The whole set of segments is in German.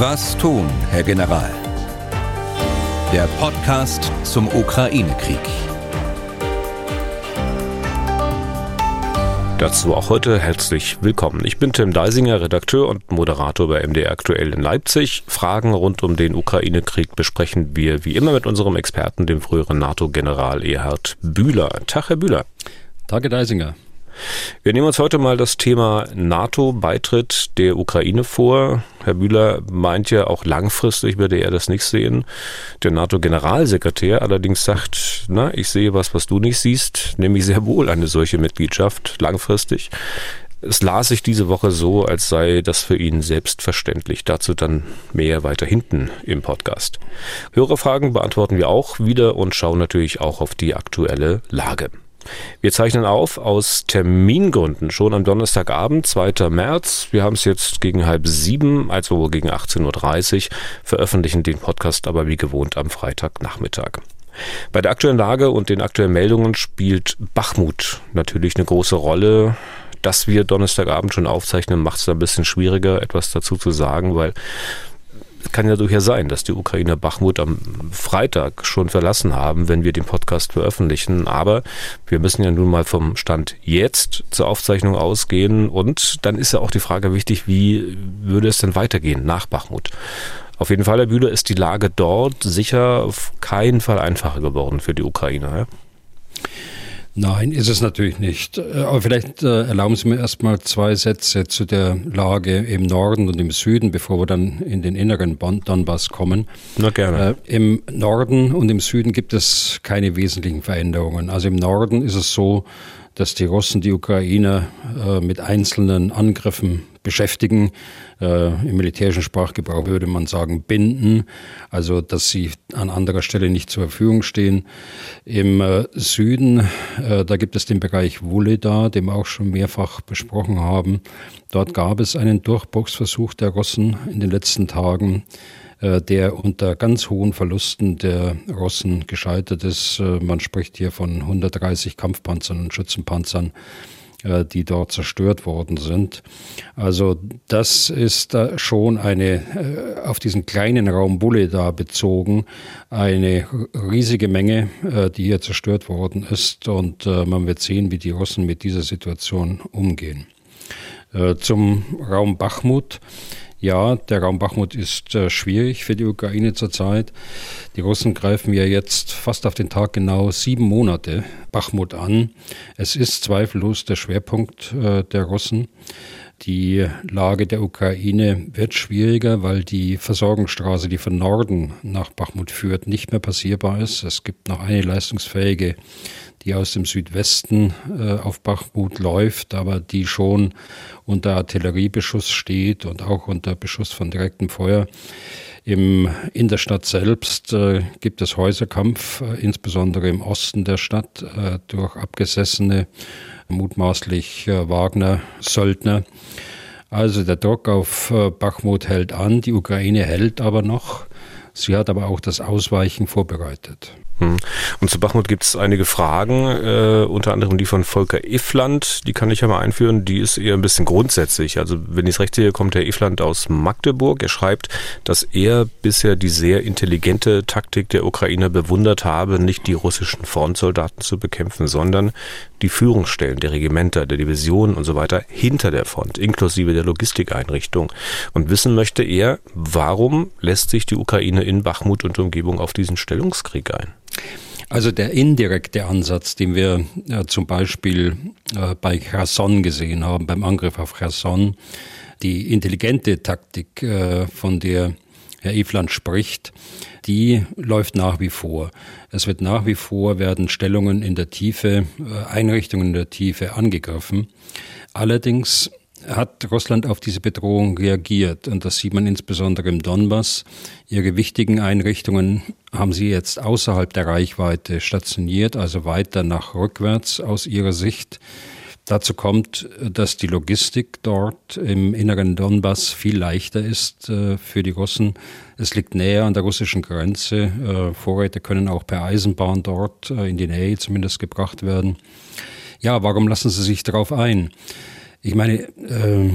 Was tun, Herr General? Der Podcast zum Ukraine-Krieg. Dazu auch heute herzlich willkommen. Ich bin Tim Deisinger, Redakteur und Moderator bei MDR Aktuell in Leipzig. Fragen rund um den Ukraine-Krieg besprechen wir wie immer mit unserem Experten, dem früheren NATO-General Erhard Bühler. Tag, Herr Bühler. Tag, Herr Deisinger. Wir nehmen uns heute mal das Thema NATO-Beitritt der Ukraine vor. Herr Bühler meint ja auch langfristig würde er das nicht sehen. Der NATO-Generalsekretär allerdings sagt, na, ich sehe was, was du nicht siehst, nämlich sehr wohl eine solche Mitgliedschaft langfristig. Es las sich diese Woche so, als sei das für ihn selbstverständlich. Dazu dann mehr weiter hinten im Podcast. Hörerfragen beantworten wir auch wieder und schauen natürlich auch auf die aktuelle Lage. Wir zeichnen auf aus Termingründen schon am Donnerstagabend, 2. März. Wir haben es jetzt gegen halb sieben, also gegen 18.30 Uhr, veröffentlichen den Podcast aber wie gewohnt am Freitagnachmittag. Bei der aktuellen Lage und den aktuellen Meldungen spielt Bachmut natürlich eine große Rolle. Dass wir Donnerstagabend schon aufzeichnen, macht es ein bisschen schwieriger, etwas dazu zu sagen, weil kann ja durchaus sein, dass die Ukrainer Bachmut am Freitag schon verlassen haben, wenn wir den Podcast veröffentlichen. Aber wir müssen ja nun mal vom Stand jetzt zur Aufzeichnung ausgehen. Und dann ist ja auch die Frage wichtig, wie würde es denn weitergehen nach Bachmut? Auf jeden Fall, Herr Bühler, ist die Lage dort sicher auf keinen Fall einfacher geworden für die Ukrainer. Ja? Nein, ist es natürlich nicht. Äh, aber vielleicht äh, erlauben Sie mir erstmal zwei Sätze zu der Lage im Norden und im Süden, bevor wir dann in den inneren Donbass kommen. Na gerne. Äh, Im Norden und im Süden gibt es keine wesentlichen Veränderungen. Also im Norden ist es so, dass die Russen die Ukrainer äh, mit einzelnen Angriffen beschäftigen. Äh, Im militärischen Sprachgebrauch würde man sagen binden, also dass sie an anderer Stelle nicht zur Verfügung stehen. Im äh, Süden, äh, da gibt es den Bereich Wuleda, den wir auch schon mehrfach besprochen haben. Dort gab es einen Durchbruchsversuch der Russen in den letzten Tagen der unter ganz hohen Verlusten der Russen gescheitert ist. Äh, man spricht hier von 130 Kampfpanzern und Schützenpanzern äh, die dort zerstört worden sind. Also das ist schon eine, auf diesen kleinen Raum Bulle da bezogen, eine riesige Menge, die hier zerstört worden ist. Und man wird sehen, wie die Russen mit dieser Situation umgehen. Zum Raum Bachmut. Ja, der Raum Bachmut ist äh, schwierig für die Ukraine zurzeit. Die Russen greifen ja jetzt fast auf den Tag genau sieben Monate Bachmut an. Es ist zweifellos der Schwerpunkt äh, der Russen. Die Lage der Ukraine wird schwieriger, weil die Versorgungsstraße, die von Norden nach Bachmut führt, nicht mehr passierbar ist. Es gibt noch eine leistungsfähige die aus dem Südwesten äh, auf Bachmut läuft, aber die schon unter Artilleriebeschuss steht und auch unter Beschuss von direktem Feuer. Im, in der Stadt selbst äh, gibt es Häuserkampf, äh, insbesondere im Osten der Stadt, äh, durch abgesessene, mutmaßlich äh, Wagner-Söldner. Also der Druck auf äh, Bachmut hält an, die Ukraine hält aber noch. Sie hat aber auch das Ausweichen vorbereitet. Hm. Und zu Bachmut gibt es einige Fragen, äh, unter anderem die von Volker Ifland, die kann ich ja mal einführen, die ist eher ein bisschen grundsätzlich. Also wenn ich es recht sehe, kommt Herr Ifland aus Magdeburg. Er schreibt, dass er bisher die sehr intelligente Taktik der Ukrainer bewundert habe, nicht die russischen Frontsoldaten zu bekämpfen, sondern die Führungsstellen der Regimenter, der Divisionen und so weiter hinter der Front, inklusive der Logistikeinrichtung. Und wissen möchte er, warum lässt sich die Ukraine in Bachmut und Umgebung auf diesen Stellungskrieg ein? Also der indirekte Ansatz, den wir äh, zum Beispiel äh, bei Cherson gesehen haben, beim Angriff auf Cherson, die intelligente Taktik, äh, von der Herr Ifland spricht, die läuft nach wie vor. Es wird nach wie vor, werden Stellungen in der Tiefe, äh, Einrichtungen in der Tiefe angegriffen. Allerdings hat Russland auf diese Bedrohung reagiert. Und das sieht man insbesondere im Donbass. Ihre wichtigen Einrichtungen haben sie jetzt außerhalb der Reichweite stationiert, also weiter nach rückwärts aus ihrer Sicht. Dazu kommt, dass die Logistik dort im inneren Donbass viel leichter ist äh, für die Russen. Es liegt näher an der russischen Grenze. Äh, Vorräte können auch per Eisenbahn dort äh, in die Nähe zumindest gebracht werden. Ja, warum lassen Sie sich darauf ein? Ich meine, äh,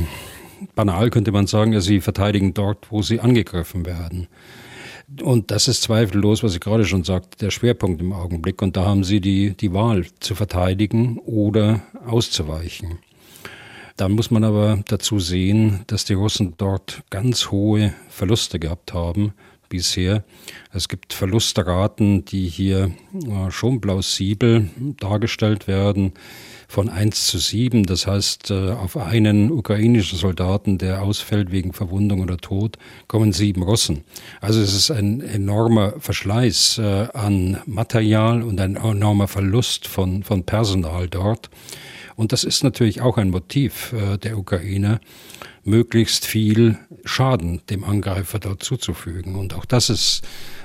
banal könnte man sagen, sie verteidigen dort, wo sie angegriffen werden. Und das ist zweifellos, was ich gerade schon sagte, der Schwerpunkt im Augenblick. Und da haben sie die, die Wahl zu verteidigen oder auszuweichen. Dann muss man aber dazu sehen, dass die Russen dort ganz hohe Verluste gehabt haben bisher. Es gibt Verlustraten, die hier äh, schon plausibel dargestellt werden von 1 zu 7. Das heißt, äh, auf einen ukrainischen Soldaten, der ausfällt wegen Verwundung oder Tod, kommen sieben Russen. Also es ist ein enormer Verschleiß äh, an Material und ein enormer Verlust von, von Personal dort. Und das ist natürlich auch ein Motiv der Ukraine möglichst viel Schaden dem Angreifer dort zuzufügen. Und auch das ist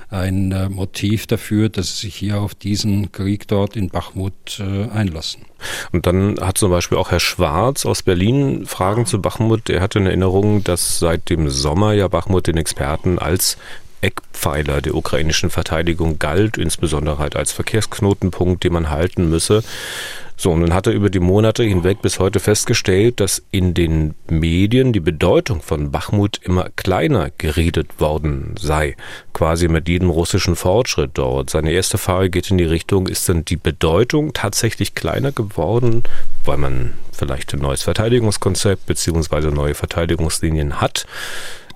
ein äh, Motiv dafür, dass sie sich hier auf diesen Krieg dort in Bachmut äh, einlassen. Und dann hat zum Beispiel auch Herr Schwarz aus Berlin Fragen zu Bachmut. Er hatte in Erinnerung, dass seit dem Sommer ja Bachmut den Experten als Eckpfeiler der ukrainischen Verteidigung galt, insbesondere halt als Verkehrsknotenpunkt, den man halten müsse. So, und nun hat er über die Monate hinweg bis heute festgestellt, dass in den Medien die Bedeutung von Bachmut immer kleiner geredet worden sei, quasi mit jedem russischen Fortschritt dort. Seine erste Frage geht in die Richtung, ist denn die Bedeutung tatsächlich kleiner geworden, weil man vielleicht ein neues Verteidigungskonzept beziehungsweise neue Verteidigungslinien hat?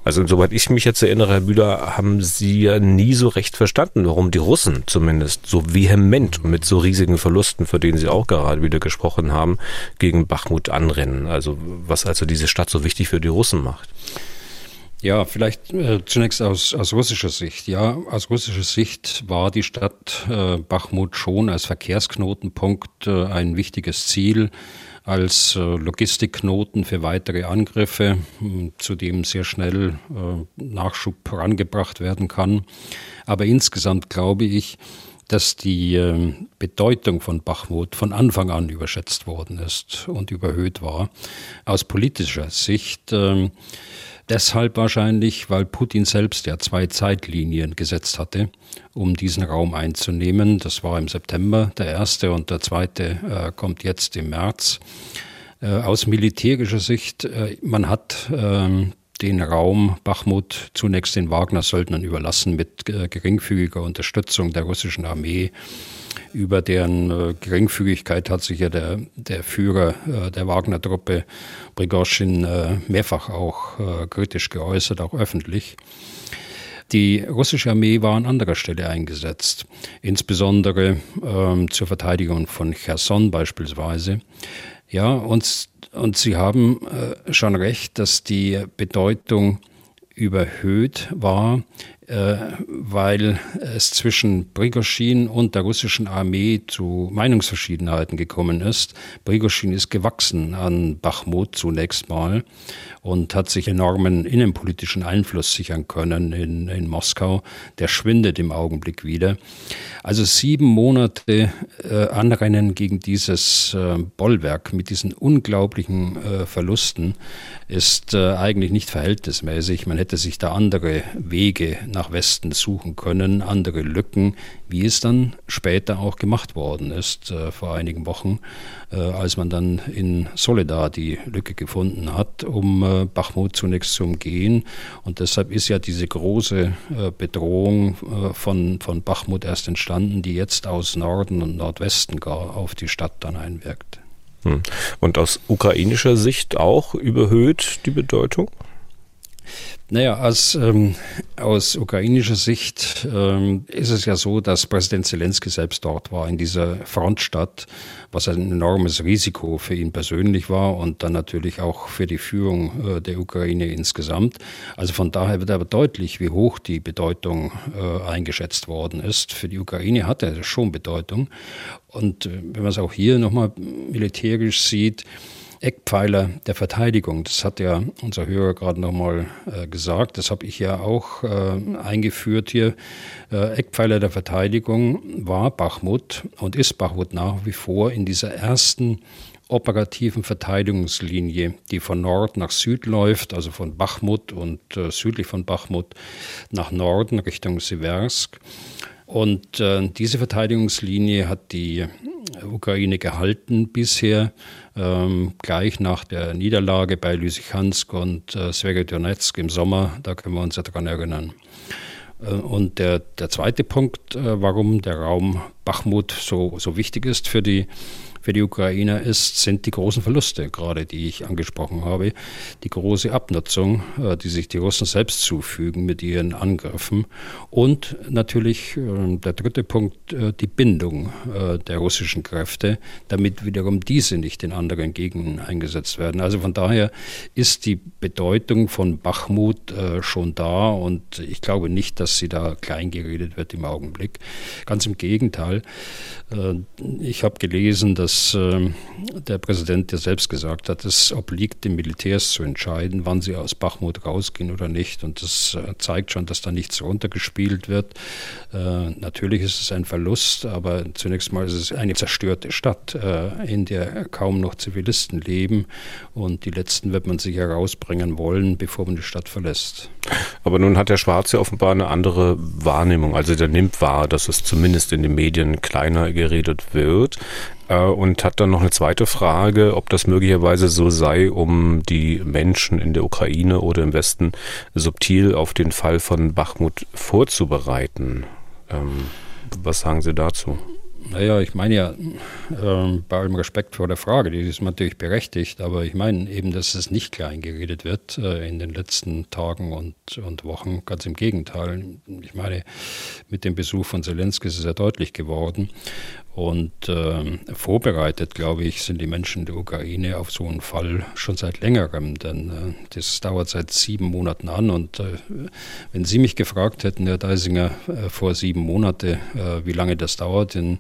Also soweit ich mich jetzt erinnere, Herr Bühler, haben Sie ja nie so recht verstanden, warum die Russen zumindest so vehement und mit so riesigen Verlusten, für denen Sie auch gerade wieder gesprochen haben, gegen Bachmut anrennen. Also was also diese Stadt so wichtig für die Russen macht. Ja, vielleicht äh, zunächst aus, aus russischer Sicht. Ja, aus russischer Sicht war die Stadt äh, Bachmut schon als Verkehrsknotenpunkt äh, ein wichtiges Ziel als äh, Logistikknoten für weitere Angriffe, zu dem sehr schnell äh, Nachschub herangebracht werden kann. Aber insgesamt glaube ich, dass die äh, Bedeutung von Bachmut von Anfang an überschätzt worden ist und überhöht war. Aus politischer Sicht ähm, Deshalb wahrscheinlich, weil Putin selbst ja zwei Zeitlinien gesetzt hatte, um diesen Raum einzunehmen. Das war im September der erste und der zweite äh, kommt jetzt im März. Äh, aus militärischer Sicht, äh, man hat ähm, den Raum Bachmut zunächst den Wagner-Söldnern überlassen mit äh, geringfügiger Unterstützung der russischen Armee über deren äh, Geringfügigkeit hat sich ja der, der Führer äh, der Wagner-Truppe Prigoschin äh, mehrfach auch äh, kritisch geäußert, auch öffentlich. Die russische Armee war an anderer Stelle eingesetzt, insbesondere ähm, zur Verteidigung von Cherson beispielsweise. Ja, und, und Sie haben äh, schon recht, dass die Bedeutung überhöht war weil es zwischen Prigoschin und der russischen Armee zu Meinungsverschiedenheiten gekommen ist. Prigoschin ist gewachsen an Bachmut zunächst mal und hat sich enormen innenpolitischen Einfluss sichern können in, in Moskau. Der schwindet im Augenblick wieder. Also sieben Monate äh, Anrennen gegen dieses äh, Bollwerk mit diesen unglaublichen äh, Verlusten ist äh, eigentlich nicht verhältnismäßig. Man hätte sich da andere Wege nach Westen suchen können, andere Lücken, wie es dann später auch gemacht worden ist, äh, vor einigen Wochen, äh, als man dann in Soledar die Lücke gefunden hat, um äh, Bachmut zunächst zu umgehen. Und deshalb ist ja diese große äh, Bedrohung äh, von, von Bachmut erst entstanden, die jetzt aus Norden und Nordwesten gar auf die Stadt dann einwirkt. Hm. Und aus ukrainischer Sicht auch überhöht die Bedeutung? Naja, aus, ähm, aus ukrainischer Sicht ähm, ist es ja so, dass Präsident Zelensky selbst dort war, in dieser Frontstadt, was ein enormes Risiko für ihn persönlich war und dann natürlich auch für die Führung äh, der Ukraine insgesamt. Also von daher wird aber deutlich, wie hoch die Bedeutung äh, eingeschätzt worden ist. Für die Ukraine hat er schon Bedeutung. Und äh, wenn man es auch hier nochmal militärisch sieht, Eckpfeiler der Verteidigung. Das hat ja unser Hörer gerade nochmal äh, gesagt. Das habe ich ja auch äh, eingeführt hier. Äh, Eckpfeiler der Verteidigung war Bachmut und ist Bachmut nach wie vor in dieser ersten operativen Verteidigungslinie, die von Nord nach Süd läuft, also von Bachmut und äh, südlich von Bachmut nach Norden Richtung Siversk. Und äh, diese Verteidigungslinie hat die Ukraine gehalten bisher. Ähm, gleich nach der Niederlage bei Lysychansk und äh, Sverodonetsk im Sommer, da können wir uns ja daran erinnern. Äh, und der, der zweite Punkt, äh, warum der Raum Bachmut so, so wichtig ist für die für die Ukrainer ist, sind die großen Verluste, gerade die ich angesprochen habe, die große Abnutzung, äh, die sich die Russen selbst zufügen mit ihren Angriffen und natürlich äh, der dritte Punkt, äh, die Bindung der russischen Kräfte, damit wiederum diese nicht in anderen Gegenden eingesetzt werden. Also von daher ist die Bedeutung von Bachmut schon da und ich glaube nicht, dass sie da kleingeredet wird im Augenblick. Ganz im Gegenteil. Ich habe gelesen, dass dass äh, der Präsident ja selbst gesagt hat, es obliegt den Militärs zu entscheiden, wann sie aus Bachmut rausgehen oder nicht. Und das äh, zeigt schon, dass da nichts runtergespielt wird. Äh, natürlich ist es ein Verlust, aber zunächst mal ist es eine zerstörte Stadt, äh, in der kaum noch Zivilisten leben. Und die letzten wird man sich herausbringen wollen, bevor man die Stadt verlässt. Aber nun hat der Schwarze offenbar eine andere Wahrnehmung. Also der nimmt wahr, dass es zumindest in den Medien kleiner geredet wird. Äh, und hat dann noch eine zweite Frage, ob das möglicherweise so sei, um die Menschen in der Ukraine oder im Westen subtil auf den Fall von Bachmut vorzubereiten. Ähm, was sagen Sie dazu? Naja, ich meine ja, äh, bei allem Respekt vor der Frage, die ist natürlich berechtigt, aber ich meine eben, dass es nicht klein geredet wird äh, in den letzten Tagen und, und Wochen. Ganz im Gegenteil. Ich meine, mit dem Besuch von Zelensky ist es ja deutlich geworden. Und äh, vorbereitet, glaube ich, sind die Menschen der Ukraine auf so einen Fall schon seit längerem, denn äh, das dauert seit sieben Monaten an. Und äh, wenn Sie mich gefragt hätten, Herr Deisinger, äh, vor sieben Monaten, äh, wie lange das dauert in,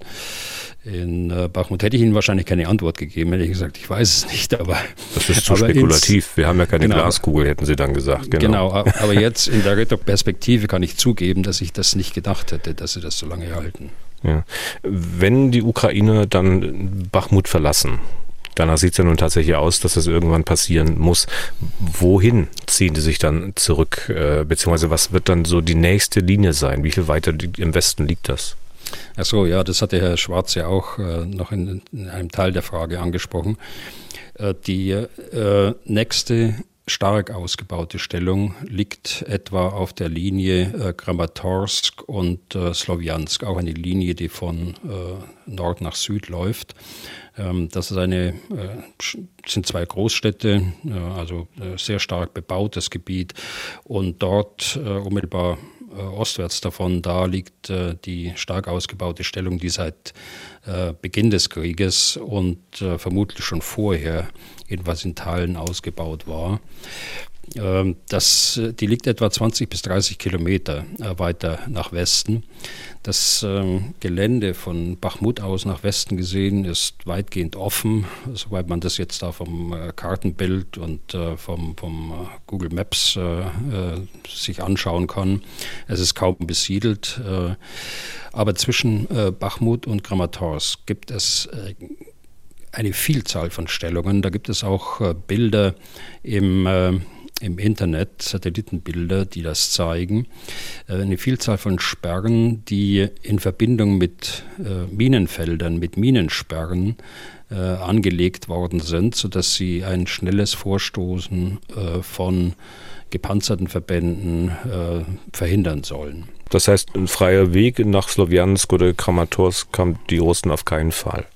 in äh, Bachmut, hätte ich Ihnen wahrscheinlich keine Antwort gegeben. Hätte ich gesagt, ich weiß es nicht. Aber das ist zu spekulativ. Ins, Wir haben ja keine genau, Glaskugel, hätten Sie dann gesagt. Genau. genau, aber jetzt in der Retro-Perspektive kann ich zugeben, dass ich das nicht gedacht hätte, dass Sie das so lange halten. Ja. Wenn die Ukraine dann Bachmut verlassen, danach sieht es ja nun tatsächlich aus, dass das irgendwann passieren muss. Wohin ziehen die sich dann zurück? Äh, beziehungsweise was wird dann so die nächste Linie sein? Wie viel weiter im Westen liegt das? Ach so, ja, das hatte Herr Schwarz ja auch äh, noch in, in, einem Teil der Frage angesprochen. Äh, die äh, nächste stark ausgebaute Stellung liegt etwa auf der Linie äh, Kramatorsk und äh, Sloviansk, auch eine Linie, die von äh, Nord nach Süd läuft. Ähm, das ist eine, äh, sind zwei Großstädte, äh, also äh, sehr stark bebautes Gebiet und dort unmittelbar ostwärts davon, da liegt die stark ausgebaute Stellung, die seit Beginn des Krieges und vermutlich schon vorher in Teilen ausgebaut war. Ähm, das, die liegt etwa 20 bis 30 Kilometer äh, weiter nach Westen. Das ähm, Gelände von Bachmut aus nach Westen gesehen ist weitgehend offen, soweit man das jetzt da vom äh, Kartenbild und äh, vom, vom Google Maps sich anschauen kann. Es ist kaum besiedelt. Aber zwischen Bachmut und Kramatorsk gibt es eine Vielzahl von Stellungen. Da gibt es auch äh, Bilder im, äh, im Internet, Satellitenbilder, die das zeigen. Äh, eine Vielzahl von Sperren, die in Verbindung mit Minenfeldern, mit Minensperren angelegt worden sind, sodass sie ein schnelles Vorstoßen von gepanzerten Verbänden verhindern sollen. Das heißt, ein freier Weg nach Slowiansk oder Kramatorsk kam die Russen auf keinen Fall.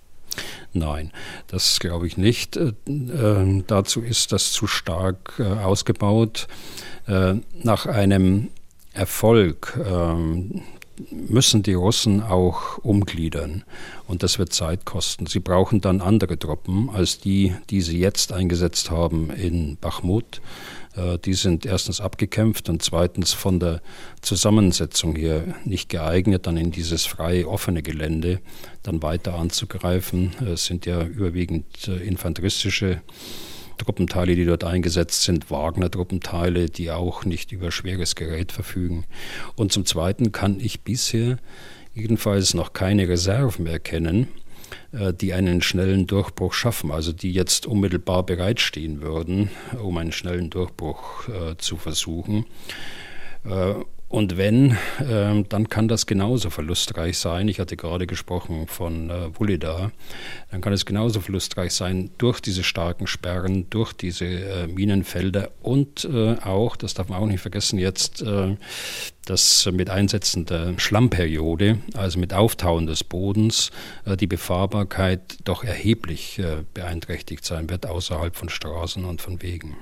Nein, das glaube ich nicht. Äh, äh, dazu ist das zu stark äh, ausgebaut. Äh, nach einem Erfolg ähm, müssen die Russen auch umgliedern. Und das wird Zeit kosten. Sie brauchen dann andere Truppen als die, die sie jetzt eingesetzt haben in Bachmut. Äh, die sind erstens abgekämpft und zweitens von der Zusammensetzung her nicht geeignet, dann in dieses freie, offene Gelände dann weiter anzugreifen. Es sind ja überwiegend äh, infanteristische Truppenteile, die dort eingesetzt sind, Wagner-Truppenteile, die auch nicht über schweres Gerät verfügen. Und zum Zweiten kann ich bisher jedenfalls noch keine Reserven erkennen, äh, die einen schnellen Durchbruch schaffen, also die jetzt unmittelbar bereitstehen würden, um einen schnellen Durchbruch äh, zu versuchen. Und wenn, äh, dann kann das genauso verlustreich sein. Ich hatte gerade gesprochen von äh, Wulida. Dann kann es genauso verlustreich sein durch diese starken Sperren, durch diese äh, Minenfelder und äh, auch, das darf man auch nicht vergessen, jetzt äh, dass mit Einsetzen der Schlammperiode, also mit Auftauen des Bodens, äh, die Befahrbarkeit doch erheblich äh, beeinträchtigt sein wird außerhalb von Straßen und von Wegen.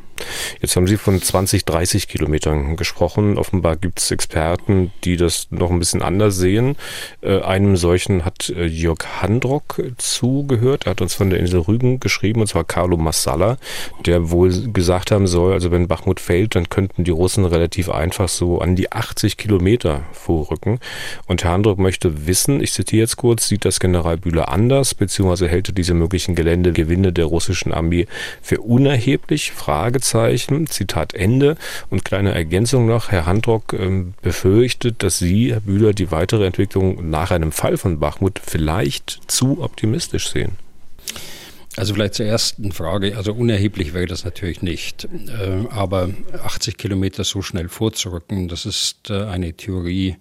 Jetzt haben Sie von 20, 30 Kilometern gesprochen. Offenbar gibt es Experten, die das noch ein bisschen anders sehen. Äh, einem solchen hat Jörg Handrock zugehört. Er hat uns von der Insel Rügen geschrieben, und zwar Carlo Massala, der wohl gesagt haben soll, also wenn Bachmut fällt, dann könnten die Russen relativ einfach so an die 80 Kilometer vorrücken. Und Herr Handruck möchte wissen, ich zitiere jetzt kurz, sieht das General Bühler anders, beziehungsweise hält er diese möglichen Geländegewinne der russischen Armee für unerheblich? Fragezeichen, Zitat Ende. Und kleine Ergänzung noch, Herr Handrock ähm, befürchtet, dass Sie, Herr Bühler, die weitere Entwicklung nach einem Fall von Bachmut vielleicht zu optimistisch sehen. Also vielleicht zur ersten Frage. Also unerheblich wäre das natürlich nicht. Äh, aber 80 Kilometer so schnell vorzurücken, das ist äh, eine Theorie,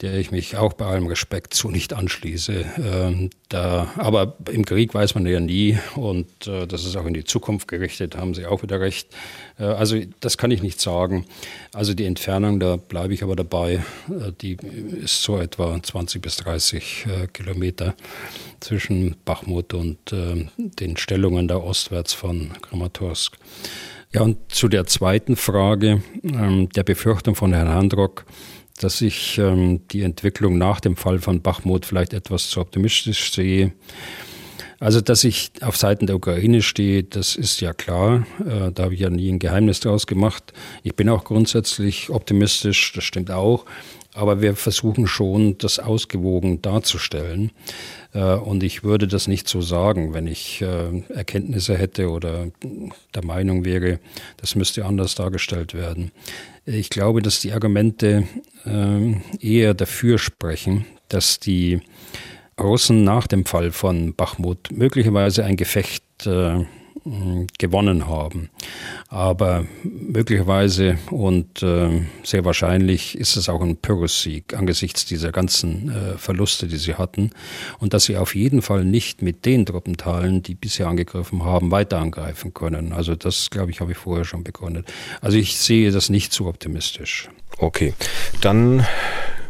der ich mich auch bei allem Respekt zu nicht anschließe. Ähm, da, aber im Krieg weiß man ja nie und äh, das ist auch in die Zukunft gerichtet, haben Sie auch wieder recht. Äh, also das kann ich nicht sagen. Also die Entfernung, da bleibe ich aber dabei, äh, die ist so etwa 20 bis 30 äh, Kilometer zwischen Bachmut und äh, den Stellungen da ostwärts von Kramatorsk. Ja, und zu der zweiten Frage, ähm, der Befürchtung von Herrn Handrock, dass ich ähm, die Entwicklung nach dem Fall von Bachmut vielleicht etwas zu optimistisch sehe. Also, dass ich auf Seiten der Ukraine stehe, das ist ja klar. Äh, da habe ich ja nie ein Geheimnis daraus gemacht. Ich bin auch grundsätzlich optimistisch, das stimmt auch. Aber wir versuchen schon, das ausgewogen darzustellen. Äh, und ich würde das nicht so sagen, wenn ich äh, Erkenntnisse hätte oder der Meinung wäre, das müsste anders dargestellt werden. Ich glaube, dass die Argumente äh, eher dafür sprechen, dass die Russen nach dem Fall von Bachmut möglicherweise ein Gefecht gewonnen haben. Aber möglicherweise und äh, sehr wahrscheinlich ist es auch ein Pyrrhussieg angesichts dieser ganzen äh, Verluste, die sie hatten. Und dass sie auf jeden Fall nicht mit den Truppenteilen, die bisher angegriffen haben, weiter angreifen können. Also das, glaube ich, habe ich vorher schon begründet. Also ich sehe das nicht zu optimistisch. Okay, dann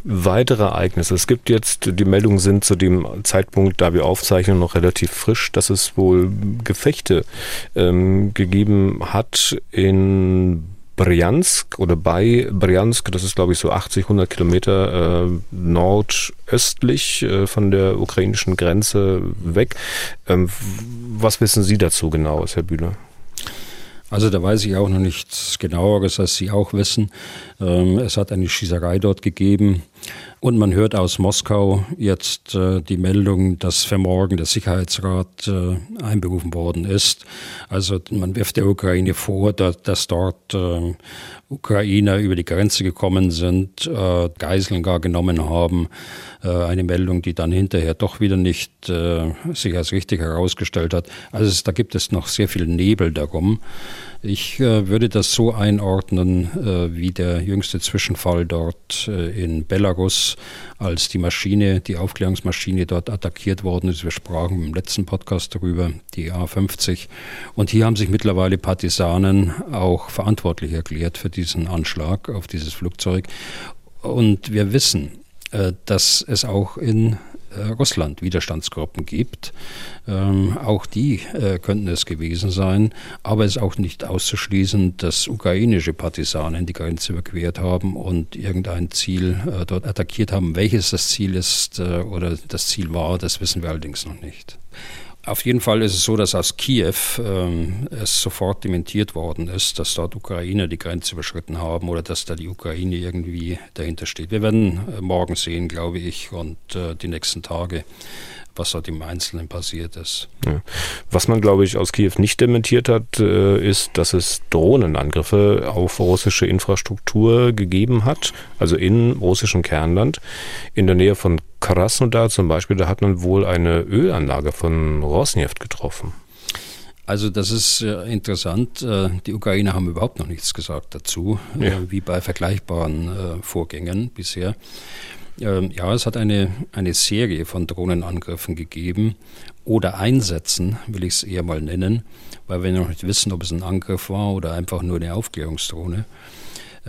weitere Ereignisse. Es gibt jetzt, die Meldungen sind zu dem Zeitpunkt, da wir aufzeichnen, noch relativ frisch, dass es wohl Gefechte ähm, gegeben hat in Bryansk oder bei Bryansk, das ist glaube ich so 80, 100 Kilometer äh, nordöstlich äh, von der ukrainischen Grenze weg. Ähm, was wissen Sie dazu genau, Herr Bühler? Also da weiß ich auch noch nichts genaueres, als Sie auch wissen. Ähm, es hat eine Schießerei dort gegeben. Und man hört aus Moskau jetzt äh, die Meldung, dass für morgen der Sicherheitsrat äh, einberufen worden ist. Also man wirft der Ukraine vor, dass, dort äh, Ukrainer über die Grenze gekommen sind, äh, Geiseln gar genommen haben. Äh, eine Meldung, die dann hinterher doch wieder nicht äh, sich als richtig herausgestellt hat. Also es, da gibt es noch sehr viel Nebel darum. Ich äh, würde das so einordnen äh, wie der jüngste Zwischenfall dort äh, in Belarus, als die Maschine, die Aufklärungsmaschine dort attackiert worden ist. Wir sprachen im letzten Podcast darüber, die A50. Und hier haben sich mittlerweile Partisanen auch verantwortlich erklärt für diesen Anschlag auf dieses Flugzeug. Und wir wissen, äh, dass es auch in äh, Russland Widerstandsgruppen gibt. Ähm, auch die äh, könnten es gewesen sein, aber es ist auch nicht auszuschließen, dass ukrainische Partisanen die Grenze überquert haben und irgendein Ziel dort attackiert haben. Welches das Ziel ist oder das Ziel war, das wissen wir allerdings noch nicht. Auf jeden Fall ist es so, dass aus Kiew ähm, es sofort dementiert worden ist, dass dort Ukrainer die Grenze überschritten haben oder dass da die Ukraine irgendwie dahinter steht. Wir werden äh, morgen sehen, glaube ich, und äh, die nächsten Tage was dort im Einzelnen passiert ist. Ja. Was man, glaube ich, aus Kiew nicht dementiert hat, äh, ist, dass es Drohnenangriffe auf russische Infrastruktur gegeben hat, also in russischem Kernland. In der Nähe von Krasnodar zum Beispiel, da hat man wohl eine Ölanlage von Rosneft getroffen. Also das ist äh, interessant. Äh, die Ukrainer haben überhaupt noch nichts gesagt dazu, äh, ja. wie bei vergleichbaren Vorgängen bisher. Ähm, ja, es hat eine, eine Serie von Drohnenangriffen gegeben oder Einsätzen, will ich es eher mal nennen, weil wir noch nicht wissen, ob es ein Angriff war oder einfach nur eine Aufklärungsdrohne.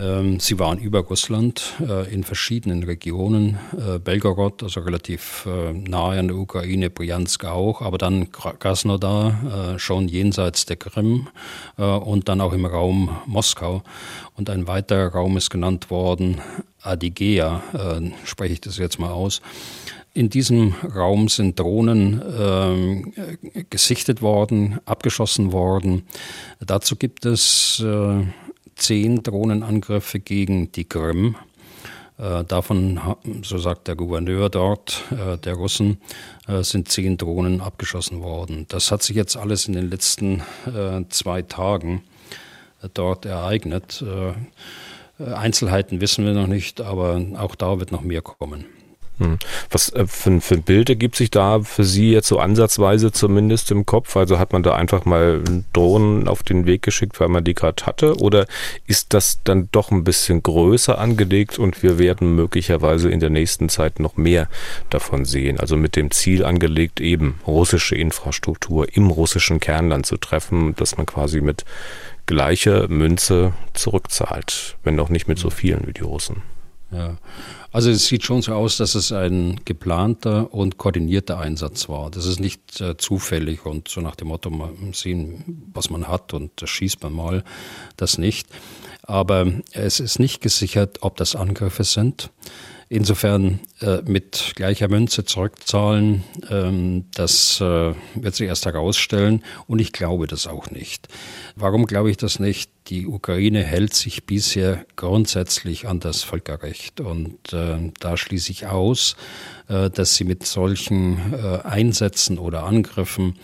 Ähm, sie waren über Russland äh, in verschiedenen Regionen, äh, Belgorod, also relativ äh, nahe an der Ukraine, Bryansk auch, aber dann Krasnodar, schon jenseits der Krim und dann auch im Raum Moskau. Und ein weiterer Raum ist genannt worden, Adigea, spreche ich das jetzt mal aus. In diesem Raum sind Drohnen äh, gesichtet worden, abgeschossen worden. Dazu gibt es äh, zehn Drohnenangriffe gegen die Krim. Äh, davon, so sagt der Gouverneur dort, äh, der Russen, äh, sind zehn Drohnen abgeschossen worden. Das hat sich jetzt alles in den letzten zwei Tagen dort ereignet. Einzelheiten wissen wir noch nicht, aber auch da wird noch mehr kommen. Hm. Was äh, für, für Bild ergibt sich da für Sie jetzt so ansatzweise zumindest im Kopf? Also hat man da einfach mal Drohnen auf den Weg geschickt, weil man die gerade hatte? Oder ist das dann doch ein bisschen größer angelegt und wir werden möglicherweise in der nächsten Zeit noch mehr davon sehen? Also mit dem Ziel angelegt, eben russische Infrastruktur im russischen Kernland zu treffen, dass man quasi mit gleicher Münze zurückzahlt, wenn auch nicht mit so vielen wie die Russen. Ja. Also es sieht schon so aus, dass es ein geplanter und koordinierter Einsatz war. Das ist nicht äh, zufällig und so nach dem Motto, mal sehen, was man hat und das schießt man mal. Das nicht. Aber es ist nicht gesichert, ob das Angriffe sind. Insofern äh, mit gleicher Münze zurückzahlen, ähm, das äh, wird sich erst herausstellen und ich glaube das auch nicht. Warum glaube ich das nicht? Die Ukraine hält sich bisher grundsätzlich an das Völkerrecht und äh, da schließe ich aus, äh, dass sie mit solchen äh, Einsätzen oder Angriffen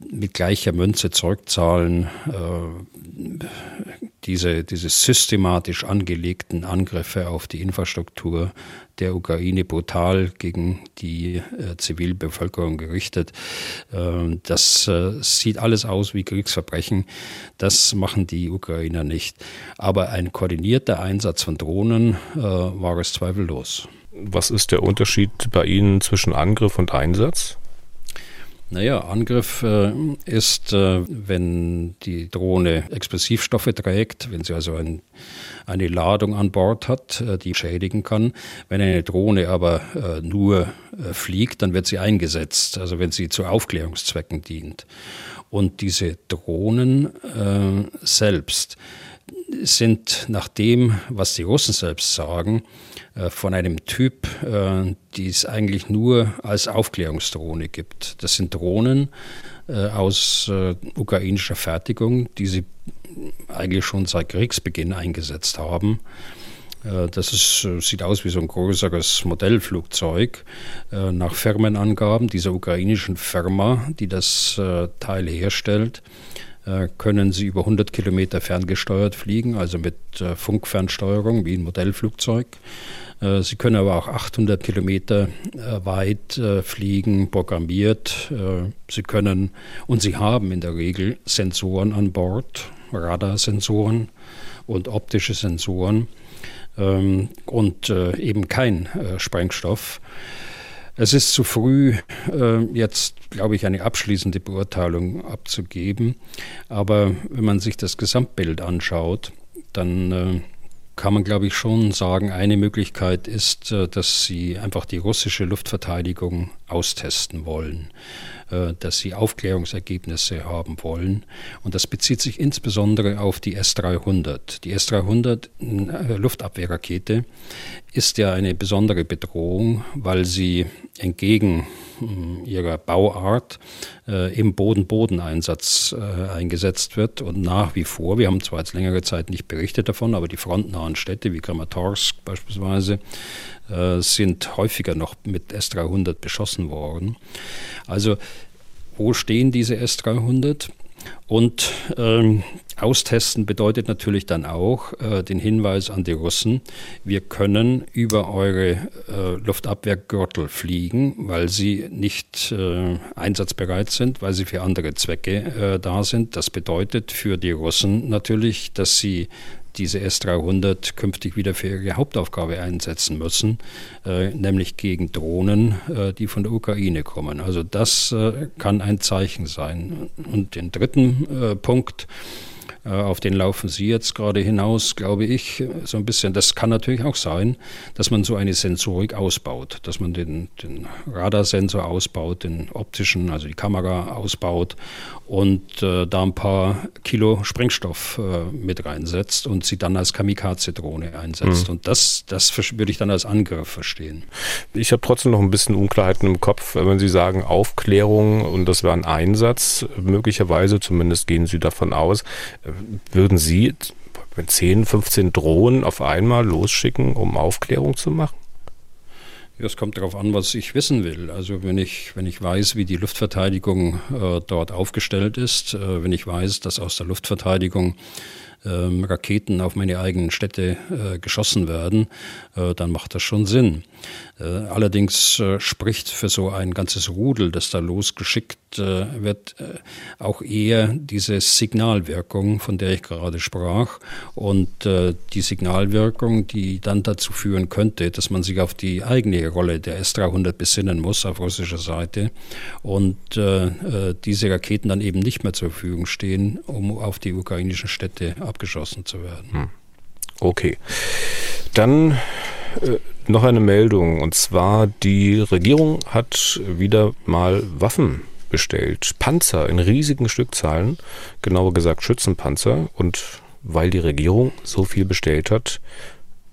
mit gleicher Münze zurückzahlen, äh, diese, diese systematisch angelegten Angriffe auf die Infrastruktur der Ukraine brutal gegen die äh, Zivilbevölkerung gerichtet. Äh, das äh, sieht alles aus wie Kriegsverbrechen. Das machen die Ukrainer nicht. Aber ein koordinierter Einsatz von Drohnen äh, war es zweifellos. Was ist der Unterschied bei Ihnen zwischen Angriff und Einsatz? Naja, Angriff äh, ist, äh, wenn die Drohne Explosivstoffe trägt, wenn sie also ein, eine Ladung an Bord hat, äh, die schädigen kann. Wenn eine Drohne aber äh, nur äh, fliegt, dann wird sie eingesetzt, also wenn sie zu Aufklärungszwecken dient. Und diese Drohnen äh, selbst sind nach dem, was die Russen selbst sagen, äh, von einem Typ, äh, die es eigentlich nur als Aufklärungsdrohne gibt. Das sind Drohnen äh, aus ukrainischer Fertigung, die sie eigentlich schon seit Kriegsbeginn eingesetzt haben. Das ist, sieht aus wie so ein größeres Modellflugzeug. Nach Firmenangaben dieser ukrainischen Firma, die das Teil herstellt, können sie über 100 Kilometer ferngesteuert fliegen, also mit äh, Funkfernsteuerung wie ein Modellflugzeug. Äh, sie können aber auch 800 Kilometer weit fliegen, programmiert. Sie können und sie haben in der Regel Sensoren an Bord, Radarsensoren und optische Sensoren ähm, und eben kein Sprengstoff. Es ist zu früh, äh, jetzt, glaube ich, eine abschließende Beurteilung abzugeben. Aber wenn man sich das Gesamtbild anschaut, dann äh, kann man, glaube ich, schon sagen, eine Möglichkeit ist, äh, dass sie einfach die russische Luftverteidigung austesten wollen, äh, dass sie Aufklärungsergebnisse haben wollen. Und das bezieht sich insbesondere auf die S-300. Die S-300 äh, Luftabwehrrakete ist ja eine besondere Bedrohung, weil sie entgegen ihrer Bauart äh, im Boden-Boden-Einsatz äh, eingesetzt wird und nach wie vor, wir haben zwar jetzt längere Zeit nicht berichtet davon, aber die frontnahen Städte wie Kramatorsk beispielsweise äh, sind häufiger noch mit S-300 beschossen worden. Also wo stehen diese S-300? Und ähm, austesten bedeutet natürlich dann auch äh, den Hinweis an die Russen, wir können über eure äh, Luftabwehrgürtel fliegen, weil sie nicht äh, einsatzbereit sind, weil sie für andere Zwecke äh, da sind. Das bedeutet für die Russen natürlich, dass sie diese S-300 künftig wieder für ihre Hauptaufgabe einsetzen müssen, äh, nämlich gegen Drohnen, äh, die von der Ukraine kommen. Also das äh, kann ein Zeichen sein. Und den dritten äh, Punkt, äh, auf den laufen Sie jetzt gerade hinaus, glaube ich, so ein bisschen. Das kann natürlich auch sein, dass man so eine Sensorik ausbaut, dass man den, den Radarsensor ausbaut, den optischen, also die Kamera ausbaut und äh, da ein paar Kilo Sprengstoff äh, mit reinsetzt und sie dann als Kamikaze-Drohne einsetzt. Mhm. Und das, das würde ich dann als Angriff verstehen. Ich habe trotzdem noch ein bisschen Unklarheiten im Kopf, wenn Sie sagen Aufklärung und das wäre ein Einsatz, möglicherweise, zumindest gehen Sie davon aus, würden Sie 10, 15 Drohnen auf einmal losschicken, um Aufklärung zu machen? Es kommt darauf an, was ich wissen will. Also wenn ich, wenn ich weiß, wie die Luftverteidigung äh, dort aufgestellt ist, äh, wenn ich weiß, dass aus der Luftverteidigung ähm, Raketen auf meine eigenen Städte äh, geschossen werden, äh, dann macht das schon Sinn. Äh, allerdings äh, spricht für so ein ganzes Rudel, das da losgeschickt äh, wird, auch eher diese Signalwirkung, von der ich gerade sprach. Und die Signalwirkung, die dann dazu führen könnte, dass man sich auf die eigene Rolle der S-300 besinnen muss auf russischer Seite und diese Raketen dann eben nicht mehr zur Verfügung stehen, um auf die ukrainischen Städte abgeschossen zu werden. Hm. Okay. Dann noch eine Meldung. Und zwar, die Regierung hat wieder mal Waffen bestellt. Panzer in riesigen Stückzahlen, genauer gesagt Schützenpanzer. Und weil die Regierung so viel bestellt hat,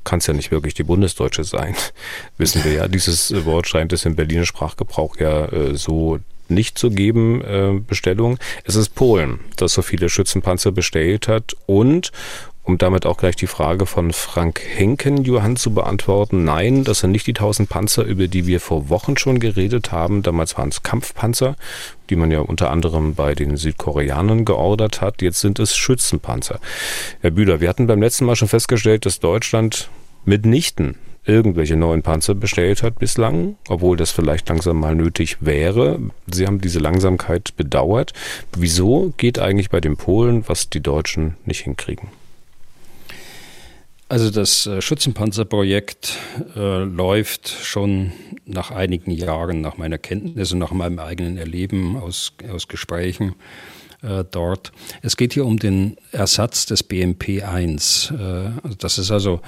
kann es ja nicht wirklich die bundesdeutsche sein. Wissen wir ja, dieses Wort scheint es im Berliner Sprachgebrauch ja äh, so nicht zu geben, äh, Bestellung. Es ist Polen, das so viele Schützenpanzer bestellt hat und um damit auch gleich die Frage von Frank Henken, Johann, zu beantworten. Nein, das sind nicht die 1000 Panzer, über die wir vor Wochen schon geredet haben. Damals waren es Kampfpanzer, die man ja unter anderem bei den Südkoreanern geordert hat. Jetzt sind es Schützenpanzer. Herr Bühler, wir hatten beim letzten Mal schon festgestellt, dass Deutschland mitnichten irgendwelche neuen Panzer bestellt hat bislang, obwohl das vielleicht langsam mal nötig wäre. Sie haben diese Langsamkeit bedauert. Wieso geht eigentlich bei den Polen, was die Deutschen nicht hinkriegen? Also das äh, Schützenpanzerprojekt äh, läuft schon nach einigen Jahren, nach meiner Kenntnis und nach meinem eigenen Erleben aus, aus Gesprächen dort. Es geht hier um den Ersatz des BMP-1. Äh, das ist also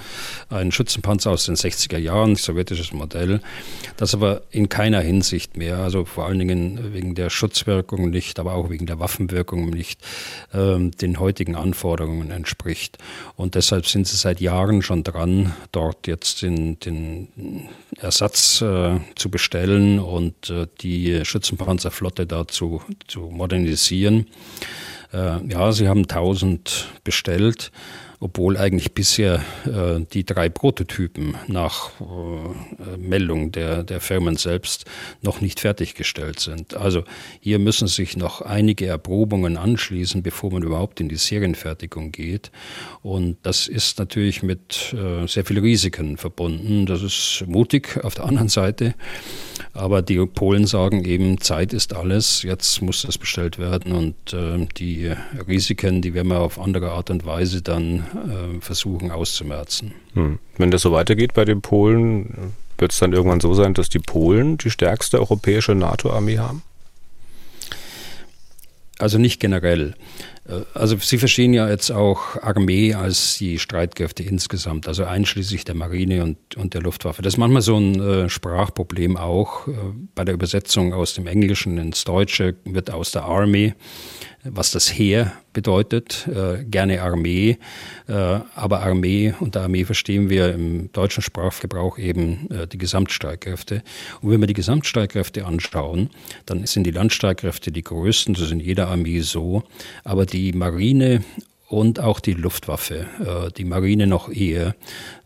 ein Schützenpanzer aus den 60er Jahren, sowjetisches Modell, das aber in keiner Hinsicht mehr, also vor allen Dingen wegen der Schutzwirkung nicht, aber auch wegen der Waffenwirkung nicht, ähm, den heutigen Anforderungen entspricht. Und deshalb sind sie seit Jahren schon dran, dort jetzt den, den Ersatz äh, zu bestellen und äh, die Schützenpanzerflotte dazu zu modernisieren. Äh, ja, sie haben 1000 bestellt obwohl eigentlich bisher äh, die drei Prototypen nach äh, Meldung der, der Firmen selbst noch nicht fertiggestellt sind. Also hier müssen sich noch einige Erprobungen anschließen, bevor man überhaupt in die Serienfertigung geht. Und das ist natürlich mit äh, sehr vielen Risiken verbunden. Das ist mutig auf der anderen Seite. Aber die Polen sagen eben, Zeit ist alles, jetzt muss das bestellt werden und äh, die Risiken, die werden wir auf andere Art und Weise dann äh, versuchen auszumerzen. Hm. Wenn das so weitergeht bei den Polen, wird es dann irgendwann so sein, dass die Polen die stärkste europäische NATO-Armee haben? Also nicht generell. Äh, also Sie verstehen ja jetzt auch Armee als die Streitkräfte insgesamt, also einschließlich der Marine und, und der Luftwaffe. Das ist manchmal so ein äh, Sprachproblem auch. Äh, bei der Übersetzung aus dem Englischen ins Deutsche wird aus der Army was das Heer bedeutet, äh, gerne Armee, äh, aber Armee, unter Armee verstehen wir im deutschen Sprachgebrauch eben äh, die Gesamtstreitkräfte. Und wenn wir die Gesamtstreitkräfte anschauen, dann sind die Landstreitkräfte die größten, das ist in jeder Armee so, aber die Marine und auch die Luftwaffe, äh, die Marine noch eher,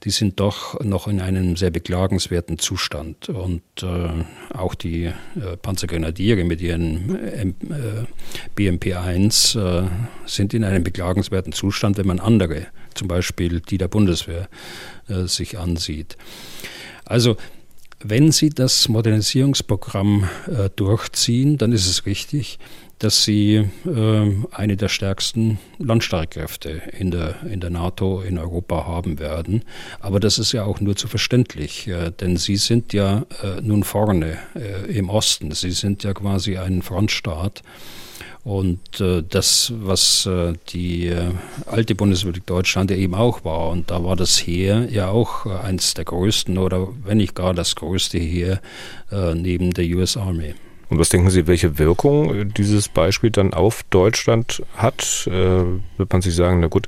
die sind doch noch in einem sehr beklagenswerten Zustand. Und äh, auch die äh, Panzergrenadiere mit ihren äh, BMP-1 äh, sind in einem beklagenswerten Zustand, wenn man andere, zum Beispiel die der Bundeswehr, sich ansieht. Also wenn Sie das Modernisierungsprogramm durchziehen, dann ist es richtig, dass sie äh, eine der stärksten Landstreitkräfte in der, in der NATO in Europa haben werden. Aber das ist ja auch nur zu verständlich, äh, denn sie sind ja äh, nun vorne äh, im Osten. Sie sind ja quasi ein Frontstaat. Und äh, das, was äh, die äh, alte Bundesrepublik Deutschland ja eben auch war, und da war das Heer ja auch äh, eins der größten oder wenn nicht gar das größte Heer äh, neben der US Army. Und was denken Sie, welche Wirkung dieses Beispiel dann auf Deutschland hat? Äh, wird man sich sagen, na gut,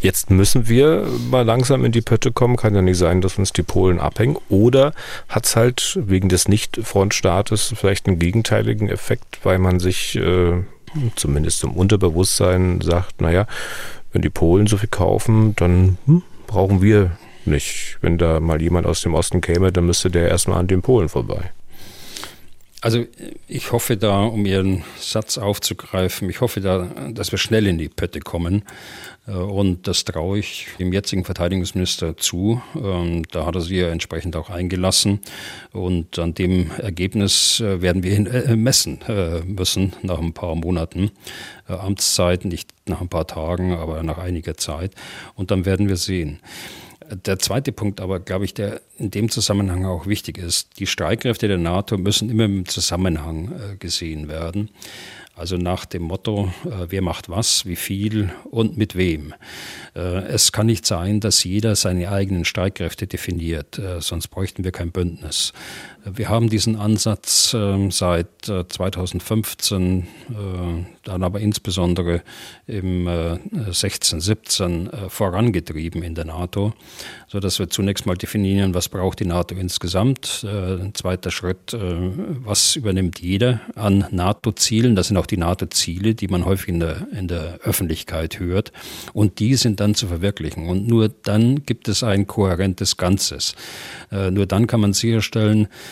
jetzt müssen wir mal langsam in die Pötte kommen, kann ja nicht sein, dass uns die Polen abhängen. Oder hat es halt wegen des Nicht-Frontstaates vielleicht einen gegenteiligen Effekt, weil man sich äh, zumindest im Unterbewusstsein sagt, naja, wenn die Polen so viel kaufen, dann hm, brauchen wir nicht. Wenn da mal jemand aus dem Osten käme, dann müsste der erstmal an den Polen vorbei. Also ich hoffe da, um Ihren Satz aufzugreifen, ich hoffe da, dass wir schnell in die Pötte kommen. Äh, und das traue ich dem jetzigen Verteidigungsminister zu. Ähm, da hat er sich ja entsprechend auch eingelassen. Und an dem Ergebnis äh, werden wir ihn äh, messen müssen nach ein paar Monaten Amtszeit, nicht nach ein paar Tagen, aber nach einiger Zeit. Und dann werden wir sehen. Der zweite Punkt aber, glaube ich, der in dem Zusammenhang auch wichtig ist, die Streitkräfte der NATO müssen immer im Zusammenhang äh, gesehen werden. Also nach dem Motto, äh, wer macht was, wie viel und mit wem. Äh, es kann nicht sein, dass jeder seine eigenen Streitkräfte definiert, sonst bräuchten wir kein Bündnis. Wir haben diesen Ansatz ähm, seit 2015, äh, dann aber insbesondere im 16, 17 vorangetrieben in der NATO, so dass wir zunächst mal definieren, was braucht die NATO insgesamt. Äh, ein zweiter Schritt, äh, was übernimmt jeder an NATO-Zielen. Das sind auch die NATO-Ziele, die man häufig in der, in der Öffentlichkeit hört. Und die sind dann zu verwirklichen. Und nur dann gibt es ein kohärentes Ganzes. Nur dann kann man sicherstellen,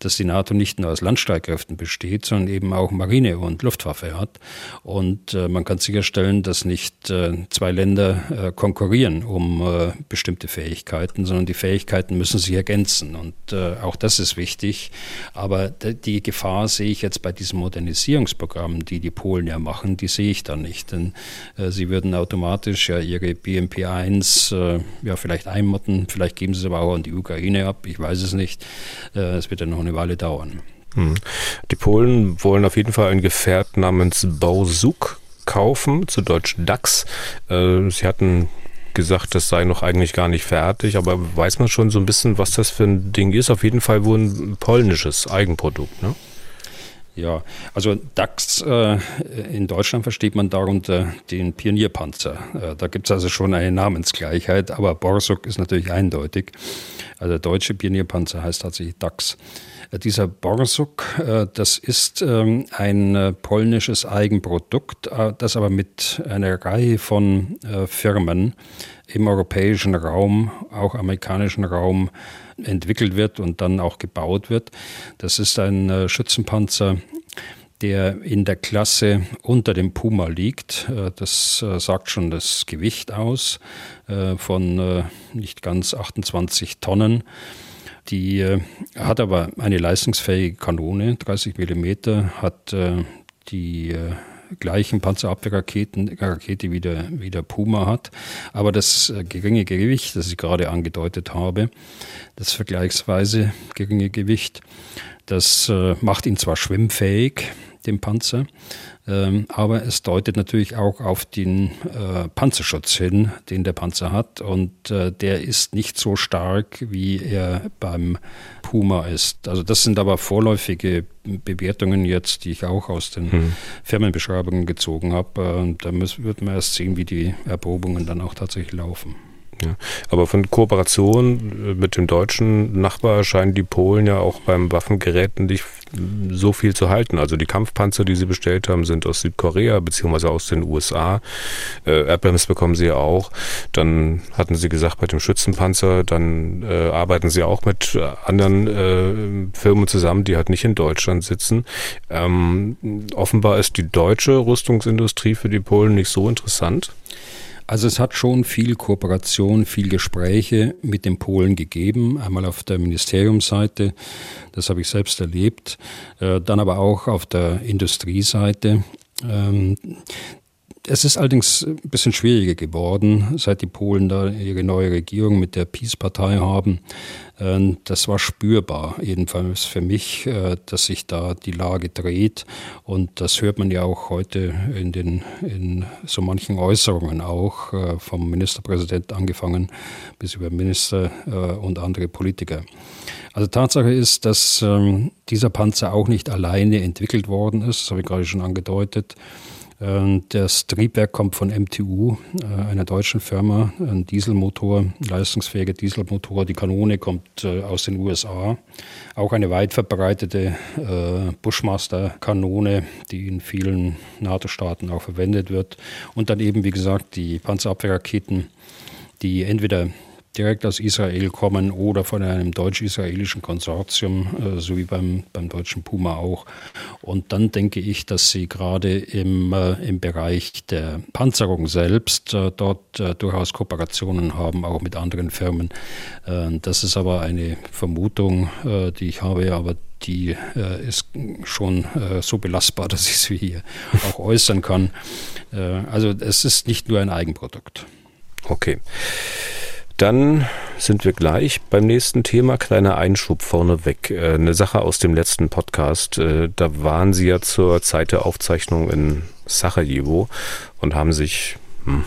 dass die NATO nicht nur aus Landstreitkräften besteht, sondern eben auch Marine und Luftwaffe hat. Und äh, man kann sicherstellen, dass nicht äh, zwei Länder äh, konkurrieren um äh, bestimmte Fähigkeiten, sondern die Fähigkeiten müssen sich ergänzen. Und äh, auch das ist wichtig. Aber die Gefahr sehe ich jetzt bei diesem Modernisierungsprogramm, die die Polen ja machen, die sehe ich da nicht. Denn äh, sie würden automatisch ja ihre BMP 1 ja vielleicht einmotten, vielleicht geben sie es aber auch an die Ukraine ab, ich weiß es nicht. Es wird ja noch eine eine Weile dauern. Hm. Die Polen wollen auf jeden Fall ein Gefährt namens Bausuk kaufen, zu Deutsch DAX. Äh, sie hatten gesagt, das sei noch eigentlich gar nicht fertig, aber weiß man schon so ein bisschen, was das für ein Ding ist? Auf jeden Fall wohl ein polnisches Eigenprodukt, ne? Ja, also DAX äh, in Deutschland versteht man darunter den Pionierpanzer. Äh, da gibt es also schon eine Namensgleichheit, aber Borsuk ist natürlich eindeutig. Also der deutsche Pionierpanzer heißt tatsächlich DAX. Äh, dieser Borsuk, äh, das ist ähm, ein äh, polnisches Eigenprodukt, äh, das aber mit einer Reihe von Firmen im europäischen Raum, auch amerikanischen Raum, entwickelt wird und dann auch gebaut wird. Das ist ein äh, Schützenpanzer, der in der Klasse unter dem Puma liegt. Äh, das äh, sagt schon das Gewicht aus von nicht ganz 28 Tonnen. Die hat aber eine leistungsfähige Kanone, 30 Millimeter, hat die gleichen Panzerabwehrraketen Rakete wie der, wie der Puma hat. Aber das äh, geringe Gewicht, das ich gerade angedeutet habe, das vergleichsweise geringe Gewicht, das äh, macht ihn zwar schwimmfähig, den Panzer, ähm, aber es deutet natürlich auch auf den äh, Panzerschutz hin, den der Panzer hat. Und äh, der ist nicht so stark, wie er beim Puma ist. Also das sind aber vorläufige Bewertungen jetzt, die ich auch aus den hm. Firmenbeschreibungen gezogen habe. Äh, da muss, wird man erst sehen, wie die Erprobungen dann auch tatsächlich laufen. Ja, aber von Kooperation äh, mit dem deutschen Nachbar scheinen die Polen ja auch beim Waffengeräten nicht so viel zu halten. Also die Kampfpanzer, die sie bestellt haben, sind aus Südkorea beziehungsweise aus den USA. Äh, Abrams bekommen sie ja auch. Dann hatten sie gesagt, bei dem Schützenpanzer, dann äh, arbeiten sie auch mit anderen äh, Firmen zusammen, die halt nicht in Deutschland sitzen. Ähm, offenbar ist die deutsche Rüstungsindustrie für die Polen nicht so interessant. Also es hat schon viel Kooperation, viel Gespräche mit den Polen gegeben. Einmal auf der Ministeriumsseite, das habe ich selbst erlebt, äh, dann aber auch auf der Industrieseite. Es ist allerdings ein bisschen schwieriger geworden, seit die Polen da ihre neue Regierung mit der Peace-Partei haben. Ähm, das war spürbar, jedenfalls für mich, äh, dass sich da die Lage dreht. Und das hört man ja auch heute in, den, in so manchen Äußerungen auch, äh, vom Ministerpräsident angefangen bis über Minister äh, und andere Politiker. Also Tatsache ist, dass ähm, dieser Panzer auch nicht alleine entwickelt worden ist, das habe ich gerade schon angedeutet. Ähm, das Triebwerk kommt von MTU, äh, einer deutschen Firma, ein Dieselmotor, leistungsfähiger Dieselmotor. Die Kanone kommt äh, aus den USA. Auch eine weit verbreitete äh, Bushmaster-Kanone, die in vielen NATO-Staaten auch verwendet wird. Und dann eben, wie gesagt, die Panzerabwehrraketen, die entweder direkt aus Israel kommen oder von einem deutsch-israelischen Konsortium, äh, so wie beim, beim deutschen Puma auch. Und dann denke ich, dass sie gerade im, äh, im Bereich der Panzerung selbst äh, dort äh, durchaus Kooperationen haben, auch mit anderen Firmen. Äh, das ist aber eine Vermutung, äh, die ich habe, aber die ist schon so belastbar, dass ich sie hier auch äußern kann. also es ist nicht nur ein Eigenprodukt. Okay. Dann sind wir gleich beim nächsten Thema. Kleiner Einschub vorneweg. Äh, eine Sache aus dem letzten Podcast. Äh, da waren Sie ja zur Zeit der Aufzeichnung in Sarajevo und haben sich hm,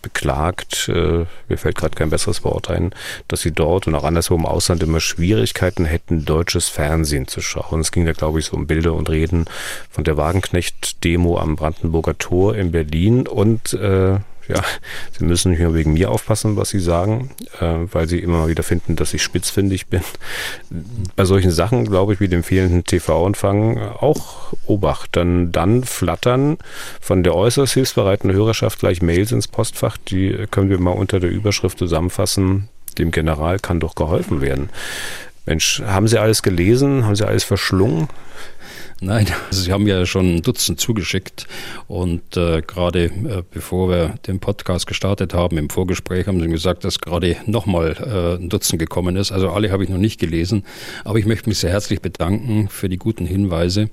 beklagt, äh, mir fällt gerade kein besseres Wort ein, dass sie dort und auch anderswo im Ausland immer Schwierigkeiten hätten, deutsches Fernsehen zu schauen. Es ging ja, glaube ich, so um Bilder und Reden von der Wagenknecht-Demo am Brandenburger Tor in Berlin und äh, ja, Sie müssen nicht nur wegen mir aufpassen, was Sie sagen, äh, weil Sie immer wieder finden, dass ich spitzfindig bin. Bei solchen Sachen, glaube ich, wie dem fehlenden TV-Empfang auch Obacht. Dann, dann flattern von der äußerst hilfsbereiten Hörerschaft gleich Mails ins Postfach. Die können wir mal unter der Überschrift zusammenfassen. Dem General kann doch geholfen werden. Mensch, haben Sie alles gelesen? Haben Sie alles verschlungen? Nein, also Sie haben ja schon ein Dutzend zugeschickt und äh, gerade äh, bevor wir den Podcast gestartet haben, im Vorgespräch haben Sie gesagt, dass gerade nochmal äh, ein Dutzend gekommen ist. Also alle habe ich noch nicht gelesen, aber ich möchte mich sehr herzlich bedanken für die guten Hinweise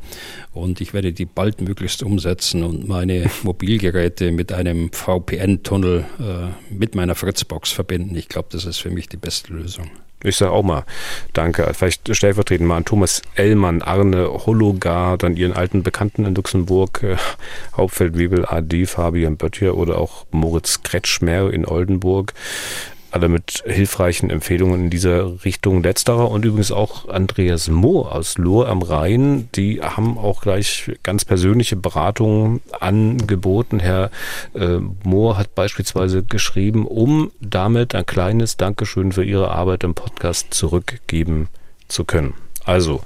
und ich werde die baldmöglichst umsetzen und meine Mobilgeräte mit einem VPN-Tunnel äh, mit meiner Fritzbox verbinden. Ich glaube, das ist für mich die beste Lösung. Ich sage auch mal Danke. Vielleicht stellvertretend mal an Thomas Ellmann, Arne Hologar, dann Ihren alten Bekannten in Luxemburg, äh, Hauptfeldwebel AD, Fabian Böttcher oder auch Moritz Kretschmer in Oldenburg alle mit hilfreichen Empfehlungen in dieser Richtung. Letzterer und übrigens auch Andreas Mohr aus Lohr am Rhein, die haben auch gleich ganz persönliche Beratungen angeboten. Herr äh, Mohr hat beispielsweise geschrieben, um damit ein kleines Dankeschön für Ihre Arbeit im Podcast zurückgeben zu können. Also,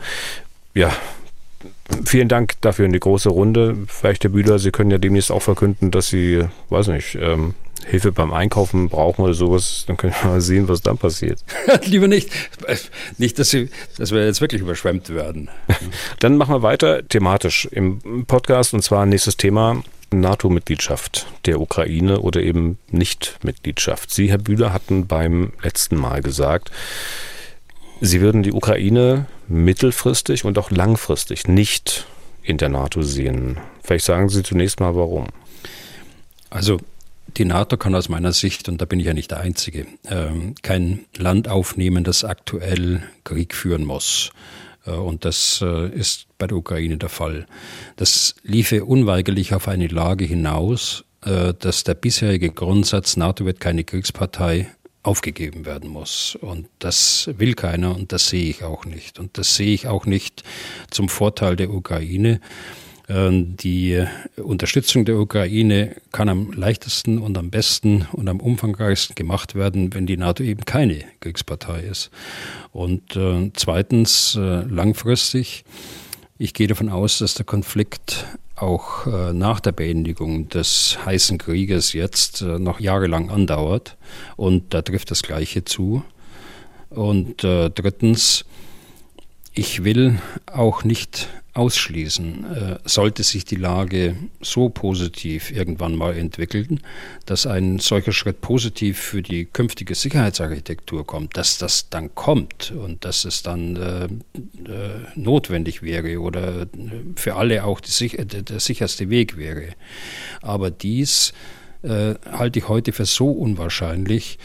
ja, Vielen Dank dafür in die große Runde. Vielleicht, Herr Bühler, Sie können ja demnächst auch verkünden, dass Sie, weiß nicht, ähm, Hilfe beim Einkaufen brauchen oder sowas, dann können wir mal sehen, was dann passiert. Lieber nicht. Nicht, dass, sie, dass wir jetzt wirklich überschwemmt werden. dann machen wir weiter thematisch im Podcast und zwar nächstes Thema. NATO-Mitgliedschaft der Ukraine oder eben Nicht-Mitgliedschaft. Sie, Herr Bühler, hatten beim letzten Mal gesagt, Sie würden die Ukraine mittelfristig und auch langfristig nicht in der NATO sehen. Vielleicht sagen Sie zunächst mal, warum. Also die NATO kann aus meiner Sicht, und da bin ich ja nicht der Einzige, ähm, kein Land aufnehmen, das aktuell Krieg führen muss. Äh, und das äh, ist bei der Ukraine der Fall. Das liefe unweigerlich auf eine Lage hinaus, äh, dass der bisherige Grundsatz, NATO wird keine Kriegspartei, aufgegeben werden muss. Und das will keiner und das sehe ich auch nicht. Und das sehe ich auch nicht zum Vorteil der Ukraine die Unterstützung der Ukraine kann am leichtesten und am besten und am umfangreichsten gemacht werden, wenn die NATO eben keine Kriegspartei ist. Und äh, zweitens, äh, langfristig, ich gehe davon aus, dass der Konflikt auch äh, nach der Beendigung des heißen Krieges jetzt noch jahrelang andauert. Und da trifft das Gleiche zu. Und drittens, ich will auch nicht ausschließen, äh, sollte sich die Lage so positiv irgendwann mal entwickeln, dass ein solcher Schritt positiv für die künftige Sicherheitsarchitektur kommt, dass das dann kommt und dass es dann äh, äh, notwendig wäre oder für alle auch die, der sicherste Weg wäre. Aber dies äh, halte ich heute für so unwahrscheinlich,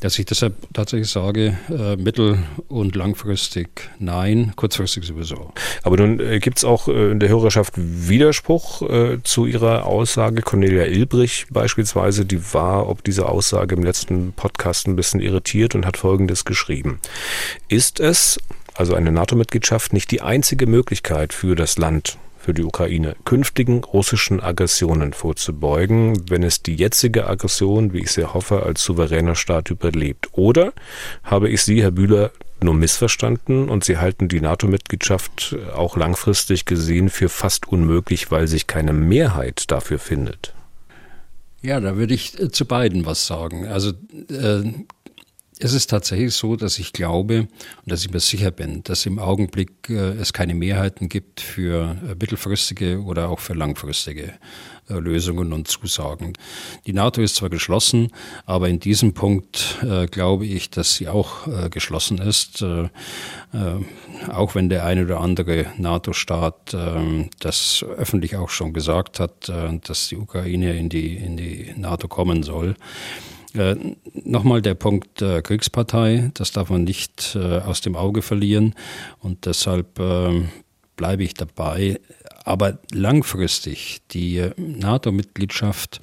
dass ich deshalb tatsächlich sage, äh, mittel- und langfristig nein, kurzfristig sowieso. Aber nun äh, gibt es auch äh, in der Hörerschaft Widerspruch äh, zu Ihrer Aussage. Cornelia Ilbrich beispielsweise, die war ob diese Aussage im letzten Podcast ein bisschen irritiert und hat Folgendes geschrieben. Ist es, also eine NATO-Mitgliedschaft, nicht die einzige Möglichkeit für das Land, für die Ukraine, künftigen russischen Aggressionen vorzubeugen, wenn es die jetzige Aggression, wie ich sehr hoffe, als souveräner Staat überlebt? Oder habe ich Sie, Herr Bühler, nur missverstanden und Sie halten die NATO-Mitgliedschaft auch langfristig gesehen für fast unmöglich, weil sich keine Mehrheit dafür findet? Ja, da würde ich äh, zu beiden was sagen. Also äh, es ist tatsächlich so, dass ich glaube und dass ich mir sicher bin, dass im Augenblick äh, es keine Mehrheiten gibt für äh, mittelfristige oder auch für langfristige äh, Lösungen und Zusagen. Die NATO ist zwar geschlossen, aber in diesem Punkt äh, glaube ich, dass sie auch äh, geschlossen ist, äh, auch wenn der eine oder andere NATO-Staat das öffentlich auch schon gesagt hat, dass die Ukraine in die, in die NATO kommen soll. Äh, Nochmal der Punkt äh, Kriegspartei, das darf man nicht äh, aus dem Auge verlieren und deshalb äh, bleibe ich dabei. Aber langfristig die NATO-Mitgliedschaft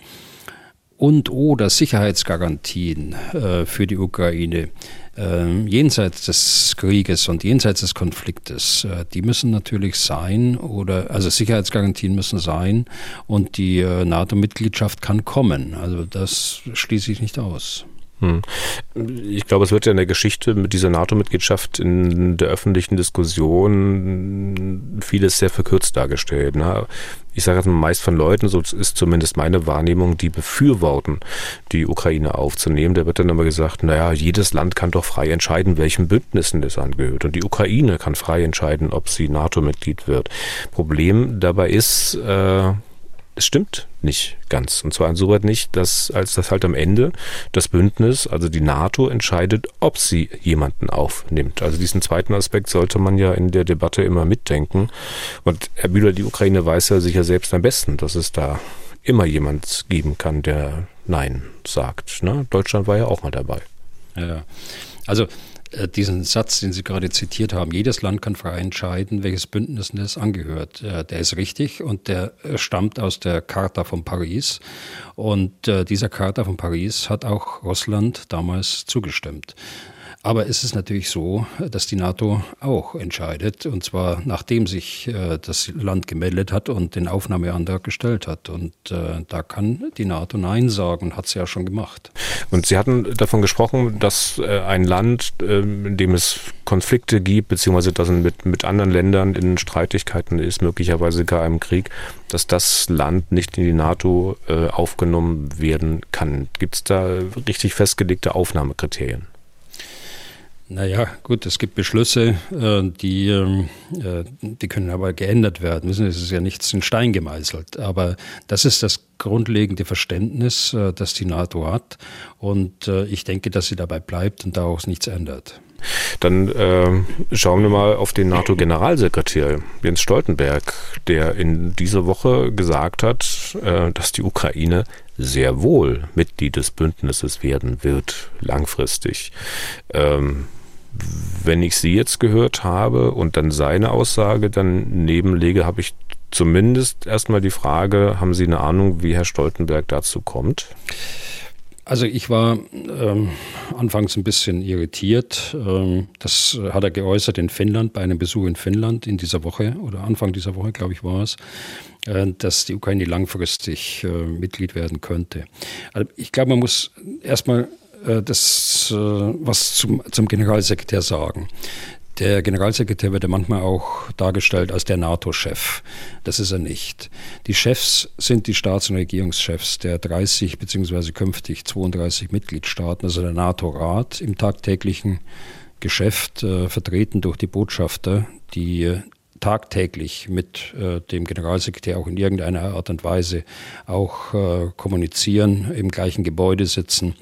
und oder Sicherheitsgarantien äh, für die Ukraine äh, jenseits des Krieges und jenseits des Konfliktes, äh, die müssen natürlich sein oder also Sicherheitsgarantien müssen sein und die äh, NATO-Mitgliedschaft kann kommen. Also das schließe ich nicht aus. Hm. Ich glaube, es wird ja in der Geschichte mit dieser NATO-Mitgliedschaft in der öffentlichen Diskussion vieles sehr verkürzt dargestellt. Ne? Ich sage jetzt meist von Leuten, so ist zumindest meine Wahrnehmung, die befürworten, die Ukraine aufzunehmen. Da wird dann immer gesagt, naja, jedes Land kann doch frei entscheiden, welchen Bündnissen es angehört. Und die Ukraine kann frei entscheiden, ob sie NATO-Mitglied wird. Problem dabei ist, äh, es stimmt nicht ganz. Und zwar insoweit nicht, dass als das halt am Ende das Bündnis, also die NATO, entscheidet, ob sie jemanden aufnimmt. Also diesen zweiten Aspekt sollte man ja in der Debatte immer mitdenken. Und Herr Bühler, die Ukraine weiß ja sicher selbst am besten, dass es da immer jemand geben kann, der Nein sagt. Ne? Deutschland war ja auch mal dabei. Ja, also diesen Satz, den Sie gerade zitiert haben, jedes Land kann frei entscheiden, welches Bündnis es angehört. Äh, der ist richtig und der äh, stammt aus der Charta von Paris. Und dieser Charta von Paris hat auch Russland damals zugestimmt. Aber es ist natürlich so, dass die NATO auch entscheidet, und zwar nachdem sich äh, das Land gemeldet hat und den Aufnahmeantrag gestellt hat. Und äh, da kann die NATO Nein sagen hat sie ja schon gemacht. Und Sie hatten davon gesprochen, dass äh, ein Land, ähm, in dem es Konflikte gibt, beziehungsweise dass es mit, mit anderen Ländern in Streitigkeiten ist, möglicherweise gar im Krieg, dass das Land nicht in die NATO äh, aufgenommen werden kann. Gibt es da richtig festgelegte Aufnahmekriterien? Naja, gut, es gibt Beschlüsse, äh, die, ähm, äh, die können aber geändert werden. Wissen, es ist ja nichts in Stein gemeißelt. Aber das ist das grundlegende Verständnis, äh, das die NATO hat. Und ich denke, dass sie dabei bleibt und daraus nichts ändert. Dann äh, schauen wir mal auf den NATO-Generalsekretär Jens Stoltenberg, der in dieser Woche gesagt hat, äh, dass die Ukraine sehr wohl Mitglied des Bündnisses werden wird, langfristig. Ähm, wenn ich sie jetzt gehört habe und dann seine Aussage dann nebenlege, habe ich zumindest erstmal die Frage, haben Sie eine Ahnung, wie Herr Stoltenberg dazu kommt? Also ich war ähm, anfangs ein bisschen irritiert. Ähm, das hat er geäußert in Finnland, bei einem Besuch in Finnland in dieser Woche oder Anfang dieser Woche, glaube ich, war es, dass die Ukraine langfristig äh, Mitglied werden könnte. Also ich glaube, man muss erstmal äh, das äh, was zum, zum Generalsekretär sagen. Der Generalsekretär wird ja manchmal auch dargestellt als der NATO-Chef. Das ist er nicht. Die Chefs sind die Staats- und Regierungschefs der 30 beziehungsweise künftig 32 Mitgliedstaaten, also der NATO-Rat im tagtäglichen Geschäft, äh, vertreten durch die Botschafter, die äh, tagtäglich mit äh, dem Generalsekretär auch in irgendeiner Art und Weise auch äh, kommunizieren, im gleichen Gebäude sitzen.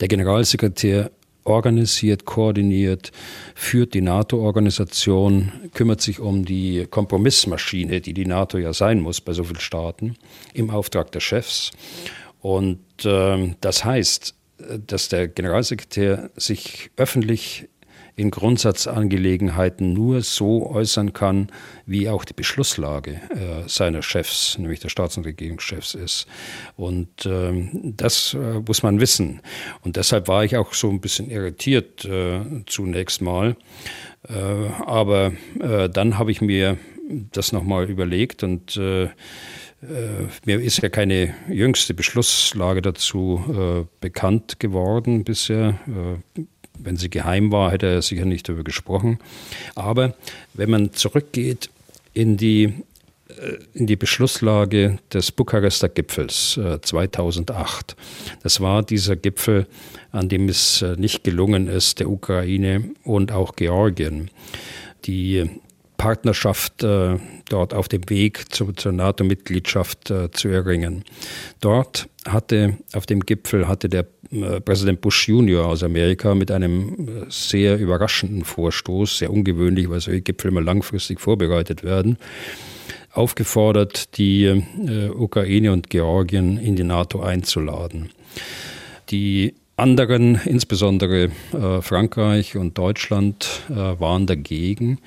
Der Generalsekretär organisiert, koordiniert, führt die NATO-Organisation, kümmert sich um die Kompromissmaschine, die die NATO ja sein muss bei so vielen Staaten, im Auftrag der Chefs. Und äh, das heißt, dass der Generalsekretär sich öffentlich in Grundsatzangelegenheiten nur so äußern kann, wie auch die Beschlusslage äh, seiner Chefs, nämlich der Staats- und Regierungschefs ist. Und ähm, das äh, muss man wissen. Und deshalb war ich auch so ein bisschen irritiert äh, zunächst mal. Äh, aber äh, dann habe ich mir das nochmal überlegt und äh, mir ist ja keine jüngste Beschlusslage dazu äh, bekannt geworden bisher. Äh, wenn sie geheim war, hätte er sicher nicht darüber gesprochen. Aber wenn man zurückgeht in die, äh, in die Beschlusslage des Bukarester Gipfels 2008, äh, das war dieser Gipfel, an dem es äh, nicht gelungen ist, der Ukraine und auch Georgien, die Partnerschaft äh, dort auf dem Weg zu, zur NATO-Mitgliedschaft äh, zu erringen. Dort hatte auf dem Gipfel hatte der Präsident Bush Junior aus Amerika mit einem äh, sehr überraschenden Vorstoß, sehr ungewöhnlich, weil solche Gipfel immer langfristig vorbereitet werden, aufgefordert, die äh, Ukraine und Georgien in die NATO einzuladen. Die anderen, insbesondere äh, Frankreich und Deutschland, äh, waren dagegen.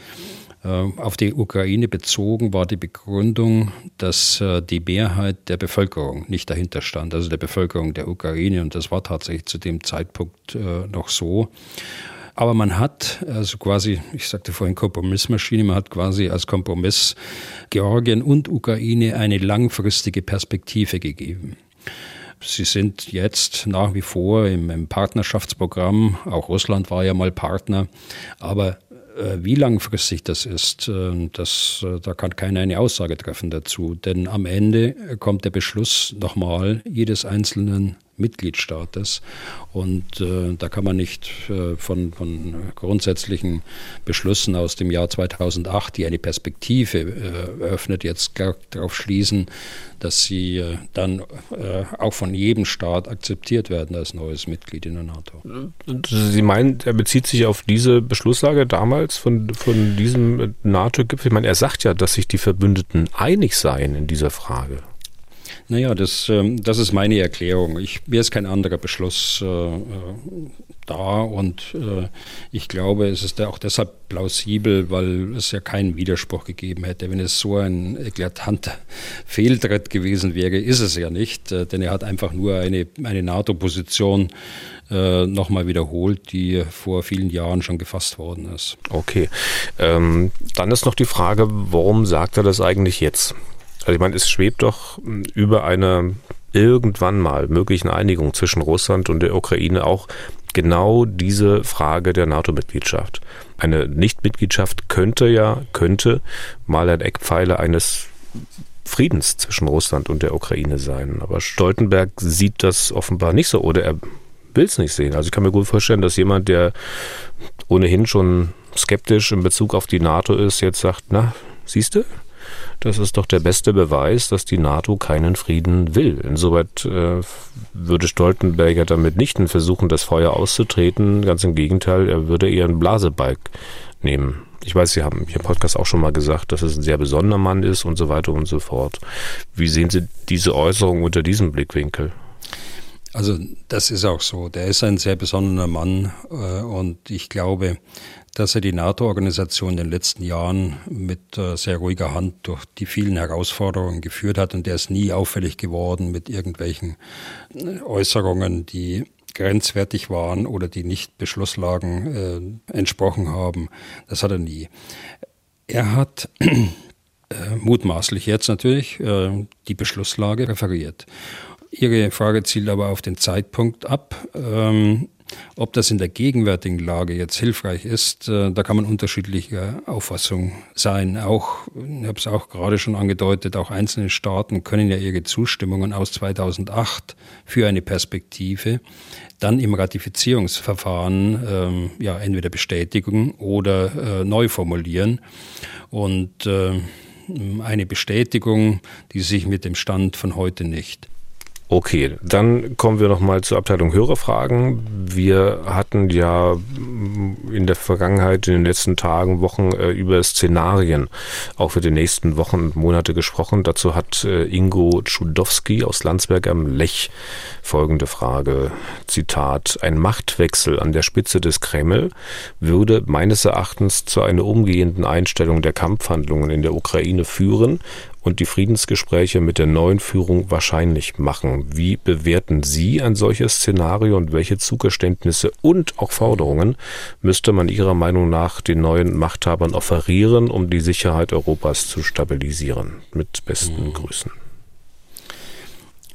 Äh, auf die Ukraine bezogen war die Begründung, dass äh, die Mehrheit der Bevölkerung nicht dahinter stand, also der Bevölkerung der Ukraine. Und das war tatsächlich zu dem Zeitpunkt äh, noch so. Aber man hat also quasi, ich sagte vorhin Kompromissmaschine, man hat quasi als Kompromiss Georgien und Ukraine eine langfristige Perspektive gegeben. Sie sind jetzt nach wie vor im, im Partnerschaftsprogramm, auch Russland war ja mal Partner, aber wie langfristig das ist, äh, das, äh, da kann keiner eine Aussage treffen dazu. Denn am Ende kommt der Beschluss nochmal jedes einzelnen Mitgliedstaates. Und äh, da kann man nicht äh, von, von grundsätzlichen Beschlüssen aus dem Jahr 2008, die eine Perspektive äh, eröffnet, jetzt darauf schließen, dass sie äh, dann äh, auch von jedem Staat akzeptiert werden als neues Mitglied in der NATO. Sie meinen, er bezieht sich auf diese Beschlusslage damals von, von diesem NATO-Gipfel? Ich meine, er sagt ja, dass sich die Verbündeten einig seien in dieser Frage. Naja, das, ähm, das ist meine Erklärung. Ich, mir ist kein anderer Beschluss äh, äh, da und äh, ich glaube, es ist auch deshalb plausibel, weil es ja keinen Widerspruch gegeben hätte. Wenn es so ein eklatanter Fehltritt gewesen wäre, ist es ja nicht, äh, denn er hat einfach nur eine, eine NATO-Position äh, nochmal wiederholt, die vor vielen Jahren schon gefasst worden ist. Okay. Ähm, dann ist noch die Frage, warum sagt er das eigentlich jetzt? Also ich meine, es schwebt doch hm, über eine irgendwann mal möglichen Einigung zwischen Russland und der Ukraine auch genau diese Frage der NATO-Mitgliedschaft. Eine Nichtmitgliedschaft könnte ja, könnte mal ein Eckpfeiler eines Friedens zwischen Russland und der Ukraine sein. Aber Stoltenberg sieht das offenbar nicht so oder er will es nicht sehen. Also ich kann mir gut vorstellen, dass jemand, der ohnehin schon skeptisch in Bezug auf die NATO ist, jetzt sagt, na, siehst du, das ist doch der beste Beweis, dass die NATO keinen Frieden will. Insoweit äh, würde Stoltenberger damit nicht versuchen, das Feuer auszutreten. Ganz im Gegenteil, er würde eher einen Blasebalg nehmen. Ich weiß, Sie haben hier im Podcast auch schon mal gesagt, dass es ein sehr besonderer Mann ist und so weiter und so fort. Wie sehen Sie diese Äußerung unter diesem Blickwinkel? Also das ist auch so. Der ist ein sehr besonderer Mann äh, und ich glaube, dass er die NATO-Organisation in den letzten Jahren mit äh, sehr ruhiger Hand durch die vielen Herausforderungen geführt hat und der ist nie auffällig geworden mit irgendwelchen äh, Äußerungen, die grenzwertig waren oder die nicht Beschlusslagen äh, entsprochen haben. Das hat er nie. Er hat äh, mutmaßlich jetzt natürlich äh, die Beschlusslage referiert. Ihre Frage zielt aber auf den Zeitpunkt ab. Ähm, ob das in der gegenwärtigen Lage jetzt hilfreich ist, äh, da kann man unterschiedlicher Auffassung sein. Auch, ich habe es auch gerade schon angedeutet, auch einzelne Staaten können ja ihre Zustimmungen aus 2008 für eine Perspektive dann im Ratifizierungsverfahren ähm, ja entweder bestätigen oder äh, neu formulieren. Und äh, eine Bestätigung, die sich mit dem Stand von heute nicht. Okay, dann kommen wir nochmal zur Abteilung Hörerfragen. Wir hatten ja in der Vergangenheit, in den letzten Tagen, Wochen äh, über Szenarien auch für die nächsten Wochen und Monate gesprochen. Dazu hat äh, Ingo Tschudowski aus Landsberg am Lech folgende Frage. Zitat. Ein Machtwechsel an der Spitze des Kreml würde meines Erachtens zu einer umgehenden Einstellung der Kampfhandlungen in der Ukraine führen und die Friedensgespräche mit der neuen Führung wahrscheinlich machen. Wie bewerten Sie ein solches Szenario und welche Zugeständnisse und auch Forderungen müsste man Ihrer Meinung nach den neuen Machthabern offerieren, um die Sicherheit Europas zu stabilisieren? Mit besten mhm. Grüßen.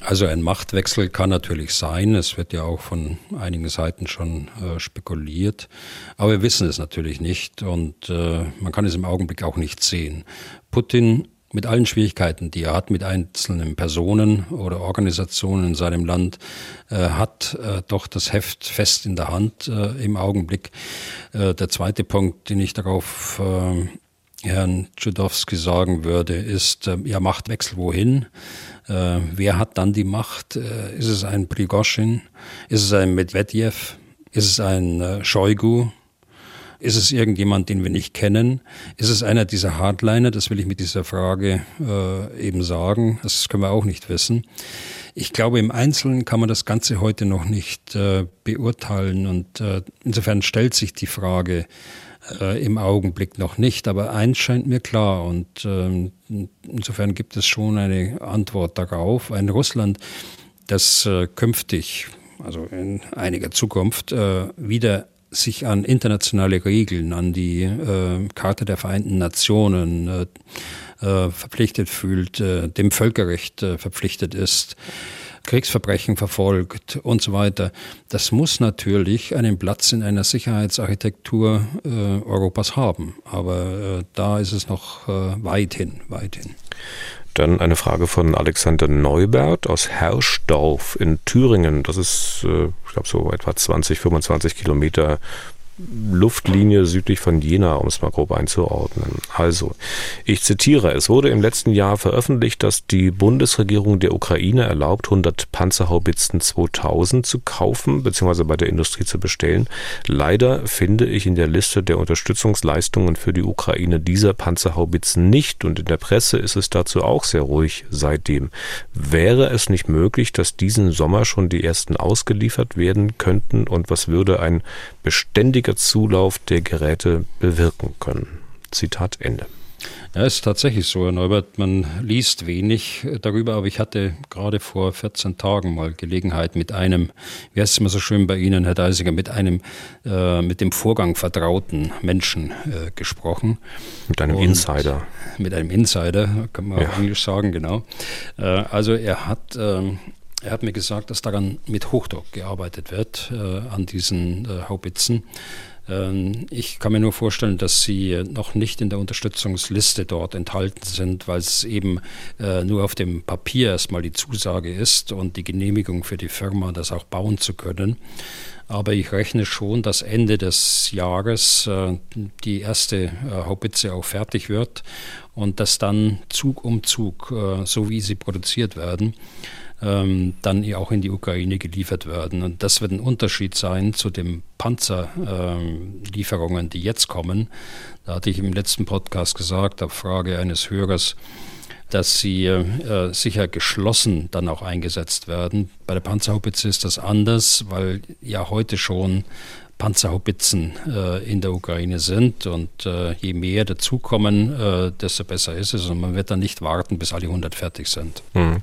Also ein Machtwechsel kann natürlich sein. Es wird ja auch von einigen Seiten schon äh, spekuliert. Aber wir wissen es natürlich nicht und äh, man kann es im Augenblick auch nicht sehen. Putin mit allen Schwierigkeiten, die er hat mit einzelnen Personen oder Organisationen in seinem Land, äh, hat äh, doch das Heft fest in der Hand äh, im Augenblick. Äh, der zweite Punkt, den ich darauf äh, Herrn Tschudowski sagen würde, ist, äh, ja, Machtwechsel wohin? wer hat dann die Macht? ist es ein Prigoschin? Ist es ein Medvedev? Ist es ein Shoigu? Ist es irgendjemand, den wir nicht kennen? Ist es einer dieser Hardliner? Das will ich mit dieser Frage äh, eben sagen. Das können wir auch nicht wissen. Ich glaube, im Einzelnen kann man das Ganze heute noch nicht äh, beurteilen und äh, insofern stellt sich die Frage äh, im Augenblick noch nicht. Aber eins scheint mir klar und äh, insofern gibt es schon eine Antwort darauf. Ein Russland, das äh, künftig, also in einiger Zukunft, äh, wieder sich an internationale Regeln, an die äh, Charta der Vereinten Nationen äh, äh, verpflichtet fühlt, äh, dem Völkerrecht äh, verpflichtet ist, Kriegsverbrechen verfolgt und so weiter. Das muss natürlich einen Platz in einer Sicherheitsarchitektur äh, Europas haben. Aber da ist es noch weit hin, weit hin. Dann eine Frage von Alexander Neubert aus Herschdorf in Thüringen. Das ist, äh, ich glaube, so etwa 20, 25 Kilometer Luftlinie südlich von Jena, um es mal grob einzuordnen. Also, ich zitiere, es wurde im letzten Jahr veröffentlicht, dass die Bundesregierung der Ukraine erlaubt, 100 Panzerhaubitzen 2000 zu kaufen bzw. bei der Industrie zu bestellen. Leider finde ich in der Liste der Unterstützungsleistungen für die Ukraine dieser Panzerhaubitzen nicht und in der Presse ist es dazu auch sehr ruhig seitdem. Wäre es nicht möglich, dass diesen Sommer schon die ersten ausgeliefert werden könnten und was würde ein beständiger Zulauf der Geräte bewirken können. Zitat Ende. Ja, ist tatsächlich so, Herr Neubert. Man liest wenig darüber, aber ich hatte gerade vor 14 Tagen mal Gelegenheit mit einem, wie heißt es immer so schön bei Ihnen, Herr Deisiger, mit einem äh, mit dem Vorgang vertrauten Menschen äh, gesprochen. Mit einem Und Insider. Mit einem Insider, kann man ja. auf Englisch sagen, genau. Äh, also er hat ähm, er hat mir gesagt, dass daran mit Hochdruck gearbeitet wird, äh, an diesen äh, Haubitzen. Ähm, ich kann mir nur vorstellen, dass sie noch nicht in der Unterstützungsliste dort enthalten sind, weil es eben äh, nur auf dem Papier erstmal die Zusage ist und die Genehmigung für die Firma, das auch bauen zu können. Aber ich rechne schon, dass Ende des Jahres äh, die erste äh, Haubitze auch fertig wird und dass dann Zug um Zug, äh, so wie sie produziert werden, ähm, dann auch in die Ukraine geliefert werden. Und das wird ein Unterschied sein zu den Panzerlieferungen, ähm, die jetzt kommen. Da hatte ich im letzten Podcast gesagt, auf Frage eines Hörers, dass sie äh, sicher geschlossen dann auch eingesetzt werden. Bei der Panzerhaubitze ist das anders, weil ja heute schon Panzerhaubitzen äh, in der Ukraine sind. Und äh, je mehr dazukommen, äh, desto besser ist es. Und man wird dann nicht warten, bis alle 100 fertig sind. Mhm.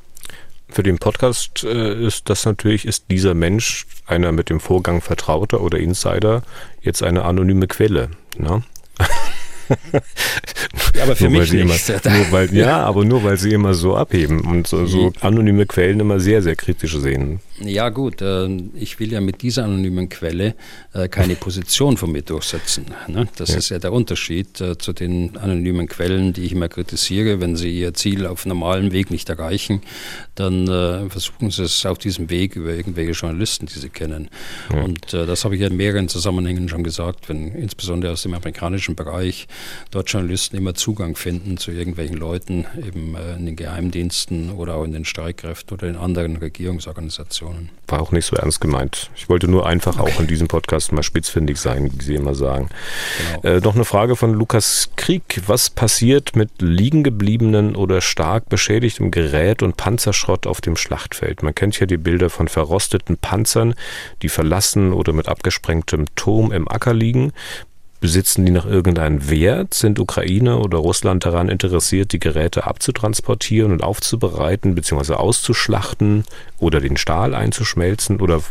Für den Podcast äh, ist das natürlich, ist dieser Mensch, einer mit dem Vorgang Vertrauter oder Insider, jetzt eine anonyme Quelle. Ne? Ja, aber für mich nicht. Immer, nur weil, ja, aber nur weil sie immer so abheben und so, so anonyme Quellen immer sehr, sehr kritisch sehen. Ja gut, äh, ich will ja mit dieser anonymen Quelle äh, keine Position von mir durchsetzen. Ne? Das ja. ist ja der Unterschied äh, zu den anonymen Quellen, die ich immer kritisiere. Wenn sie ihr Ziel auf normalem Weg nicht erreichen, dann versuchen sie es auf diesem Weg über irgendwelche Journalisten, die sie kennen. Ja. Und das habe ich ja in mehreren Zusammenhängen schon gesagt, wenn insbesondere aus dem amerikanischen Bereich dort Journalisten immer Zugang finden zu irgendwelchen Leuten, eben in den Geheimdiensten oder auch in den Streitkräften oder in anderen Regierungsorganisationen. Informationen. War auch nicht so ernst gemeint. Ich wollte nur einfach okay. auch in diesem Podcast mal spitzfindig sein, wie Sie immer sagen. Genau. Äh, noch eine Frage von Lukas Krieg. Was passiert mit liegen gebliebenen oder stark beschädigtem Gerät und Panzerschrott auf dem Schlachtfeld? Man kennt ja die Bilder von verrosteten Panzern, die verlassen oder mit abgesprengtem Turm im Acker liegen. Besitzen die noch irgendeinen Wert? Sind Ukraine oder Russland daran interessiert, die Geräte abzutransportieren und aufzubereiten bzw. auszuschlachten oder den Stahl einzuschmelzen? Oder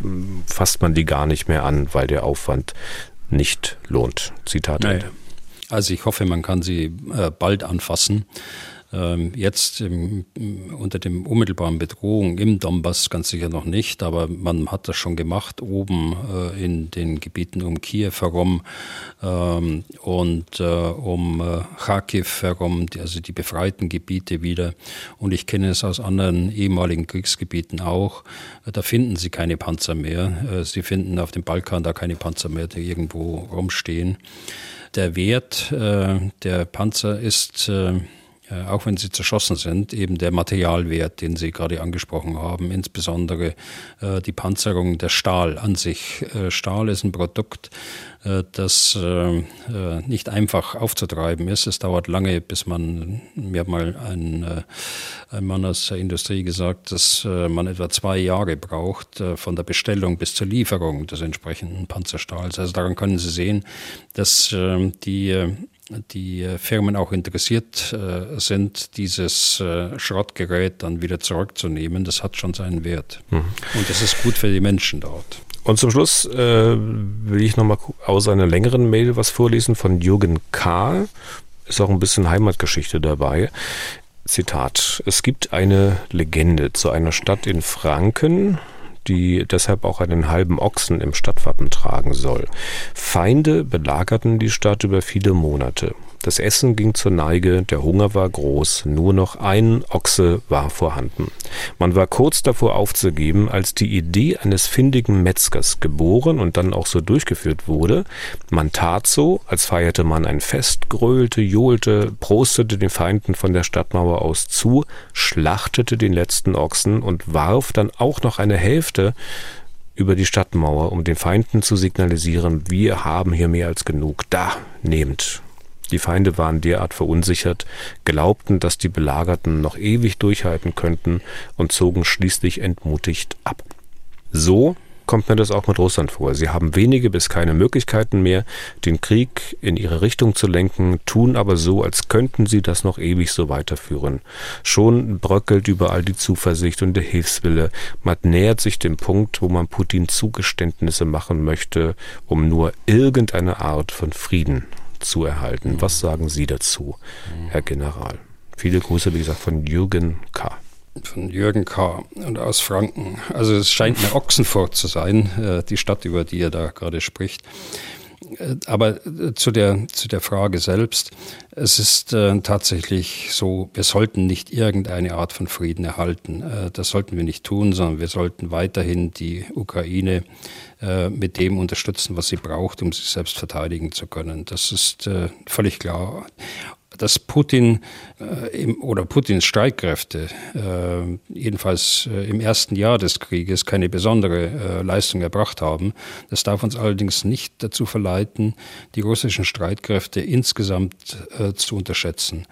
fasst man die gar nicht mehr an, weil der Aufwand nicht lohnt? Zitat Ende. Also ich hoffe, man kann sie äh, bald anfassen. Ähm, jetzt im, unter dem unmittelbaren Bedrohung im Donbass ganz sicher noch nicht, aber man hat das schon gemacht oben äh, in den Gebieten um Kiew herum ähm, und äh, um äh, Kharkiv herum, also die befreiten Gebiete wieder. Und ich kenne es aus anderen ehemaligen Kriegsgebieten auch. Da finden sie keine Panzer mehr. Sie finden auf dem Balkan da keine Panzer mehr, die irgendwo rumstehen. Der Wert der Panzer ist äh, auch wenn sie zerschossen sind, eben der Materialwert, den Sie gerade angesprochen haben, insbesondere äh, die Panzerung, der Stahl an sich. Äh, Stahl ist ein Produkt, äh, das äh, äh, nicht einfach aufzutreiben ist. Es dauert lange, bis man, mir hat mal ein, ein Mann aus der Industrie gesagt, dass man etwa zwei Jahre braucht von der Bestellung bis zur Lieferung des entsprechenden Panzerstahls. Also daran können Sie sehen, dass die die äh, Firmen auch interessiert äh, sind, dieses äh, Schrottgerät dann wieder zurückzunehmen. Das hat schon seinen Wert. Mhm. Und das ist gut für die Menschen dort. Und zum Schluss äh, will ich nochmal aus einer längeren Mail was vorlesen von Jürgen K. Ist auch ein bisschen Heimatgeschichte dabei. Zitat. Es gibt eine Legende zu einer Stadt in Franken, die deshalb auch einen halben Ochsen im Stadtwappen tragen soll. Feinde belagerten die Stadt über viele Monate. Das Essen ging zur Neige, der Hunger war groß, nur noch ein Ochse war vorhanden. Man war kurz davor aufzugeben, als die Idee eines findigen Metzgers geboren und dann auch so durchgeführt wurde. Man tat so, als feierte man ein Fest, gröhlte, johlte, prostete den Feinden von der Stadtmauer aus zu, schlachtete den letzten Ochsen und warf dann auch noch eine Hälfte über die Stadtmauer, um den Feinden zu signalisieren, wir haben hier mehr als genug. Da, nehmt. Die Feinde waren derart verunsichert, glaubten, dass die Belagerten noch ewig durchhalten könnten und zogen schließlich entmutigt ab. So kommt mir das auch mit Russland vor. Sie haben wenige bis keine Möglichkeiten mehr, den Krieg in ihre Richtung zu lenken, tun aber so, als könnten sie das noch ewig so weiterführen. Schon bröckelt überall die Zuversicht und der Hilfswille. Man nähert sich dem Punkt, wo man Putin Zugeständnisse machen möchte, um nur irgendeine Art von Frieden zu erhalten. Was sagen Sie dazu, Herr General? Viele Grüße, wie gesagt, von Jürgen K. Von Jürgen K. und aus Franken. Also es scheint eine Ochsenfurt zu sein, äh, die Stadt, über die er da gerade spricht. Äh, aber äh, zu der, zu der Frage selbst. Es ist äh, tatsächlich so, wir sollten nicht irgendeine Art von Frieden erhalten. Äh, das sollten wir nicht tun, sondern wir sollten weiterhin die Ukraine äh, mit dem unterstützen, was sie braucht, um sich selbst verteidigen zu können. Das ist äh, völlig klar. Dass Putin äh, im, oder Putins Streitkräfte äh, jedenfalls äh, im ersten Jahr des Krieges keine besondere äh, Leistung erbracht haben. Das darf uns allerdings nicht dazu verleiten, die russischen Streitkräfte insgesamt äh, zu unterschätzen.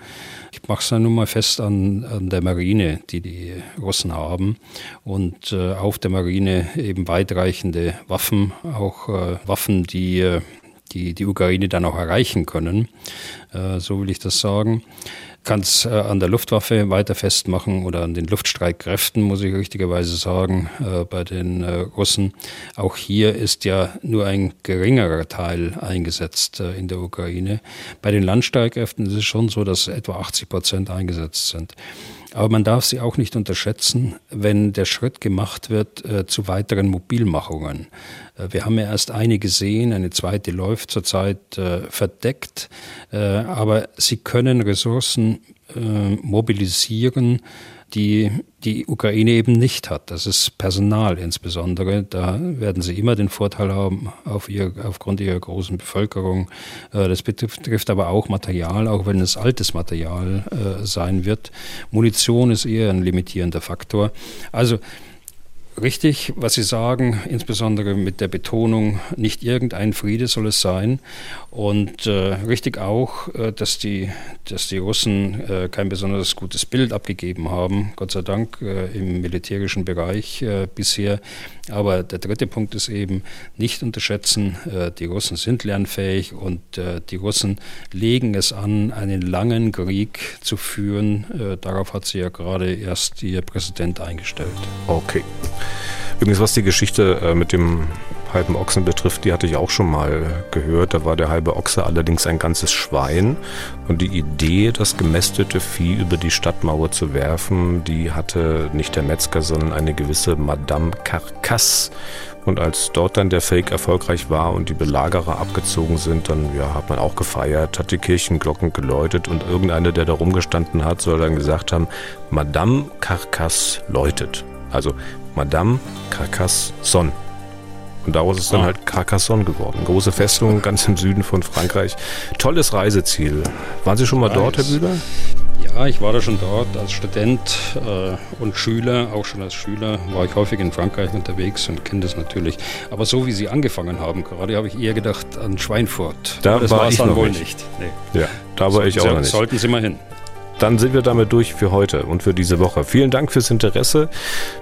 Ich mache es nun mal fest an, an, der Marine, die die Russen haben und äh, auf der Marine eben weitreichende Waffen, auch Waffen, die die, die Ukraine dann auch erreichen können. Äh, so will ich das sagen. Kann es äh, an der Luftwaffe weiter festmachen oder an den Luftstreitkräften, muss ich richtigerweise sagen, äh, bei den Russen. Auch hier ist ja nur ein geringerer Teil eingesetzt in der Ukraine. Bei den Landstreitkräften ist es schon so, dass etwa 80 Prozent eingesetzt sind. Aber man darf sie auch nicht unterschätzen, wenn der Schritt gemacht wird äh, zu weiteren Mobilmachungen. Äh, wir haben ja erst eine gesehen, eine zweite läuft zurzeit äh, verdeckt, äh, aber sie können Ressourcen äh, mobilisieren, die die Ukraine eben nicht hat. Das ist Personal insbesondere. Da werden sie immer den Vorteil haben auf ihr, aufgrund ihrer großen Bevölkerung. Äh, das betrifft aber auch Material, auch wenn es altes Material äh, sein wird. Munition ist eher ein limitierender Faktor. Also richtig, was Sie sagen, insbesondere mit der Betonung, nicht irgendein Friede soll es sein. Und äh, richtig auch, äh, dass, die, dass die Russen äh, kein besonders gutes Bild abgegeben haben, Gott sei Dank äh, im militärischen Bereich äh, bisher. Aber der dritte Punkt ist eben, nicht unterschätzen, äh, die Russen sind lernfähig und die Russen legen es an, einen langen Krieg zu führen. darauf hat sie ja gerade erst ihr Präsident eingestellt. Okay. Übrigens, was die Geschichte mit dem halben Ochsen betrifft, die hatte ich auch schon mal gehört. Da war der halbe Ochse allerdings ein ganzes Schwein. Und die Idee, das gemästete Vieh über die Stadtmauer zu werfen, die hatte nicht der Metzger, sondern eine gewisse Madame Carcasse. Und als dort dann der Fake erfolgreich war und die Belagerer abgezogen sind, dann ja, hat man auch gefeiert, hat die Kirchenglocken geläutet und irgendeiner, der da rumgestanden hat, soll dann gesagt haben, Madame Carcasse läutet. Also Madame Carcassonne. Und daraus ist dann ah. halt Carcassonne geworden. Große Festung ganz im Süden von Frankreich. Tolles Reiseziel. Waren Sie schon mal dort, Herr Bühler? Ja, ich war da schon dort als Student äh, und Schüler, auch schon als Schüler war ich häufig in Frankreich unterwegs und kenne das natürlich. Aber so wie Sie angefangen haben, gerade habe ich eher gedacht an Schweinfurt. Da das war ich dann wohl nicht. nicht. Nee. Ja, da war ich auch nicht. Sollten Sie mal hin. Dann sind wir damit durch für heute und für diese Woche. Vielen Dank fürs Interesse.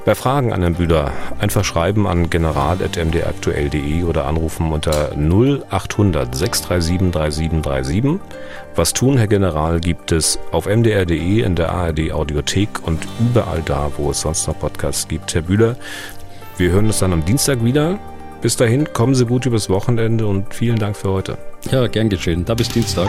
Bei Fragen an Herrn Bühler einfach schreiben an general.mdaktuell.de oder anrufen unter 0800 637 3737. Was tun, Herr General, gibt es auf mdr.de, in der ARD Audiothek und überall da, wo es sonst noch Podcasts gibt. Herr Bühler, wir hören uns dann am Dienstag wieder. Bis dahin, kommen Sie gut übers Wochenende und vielen Dank für heute. Ja, gern geschehen. Da bis Dienstag.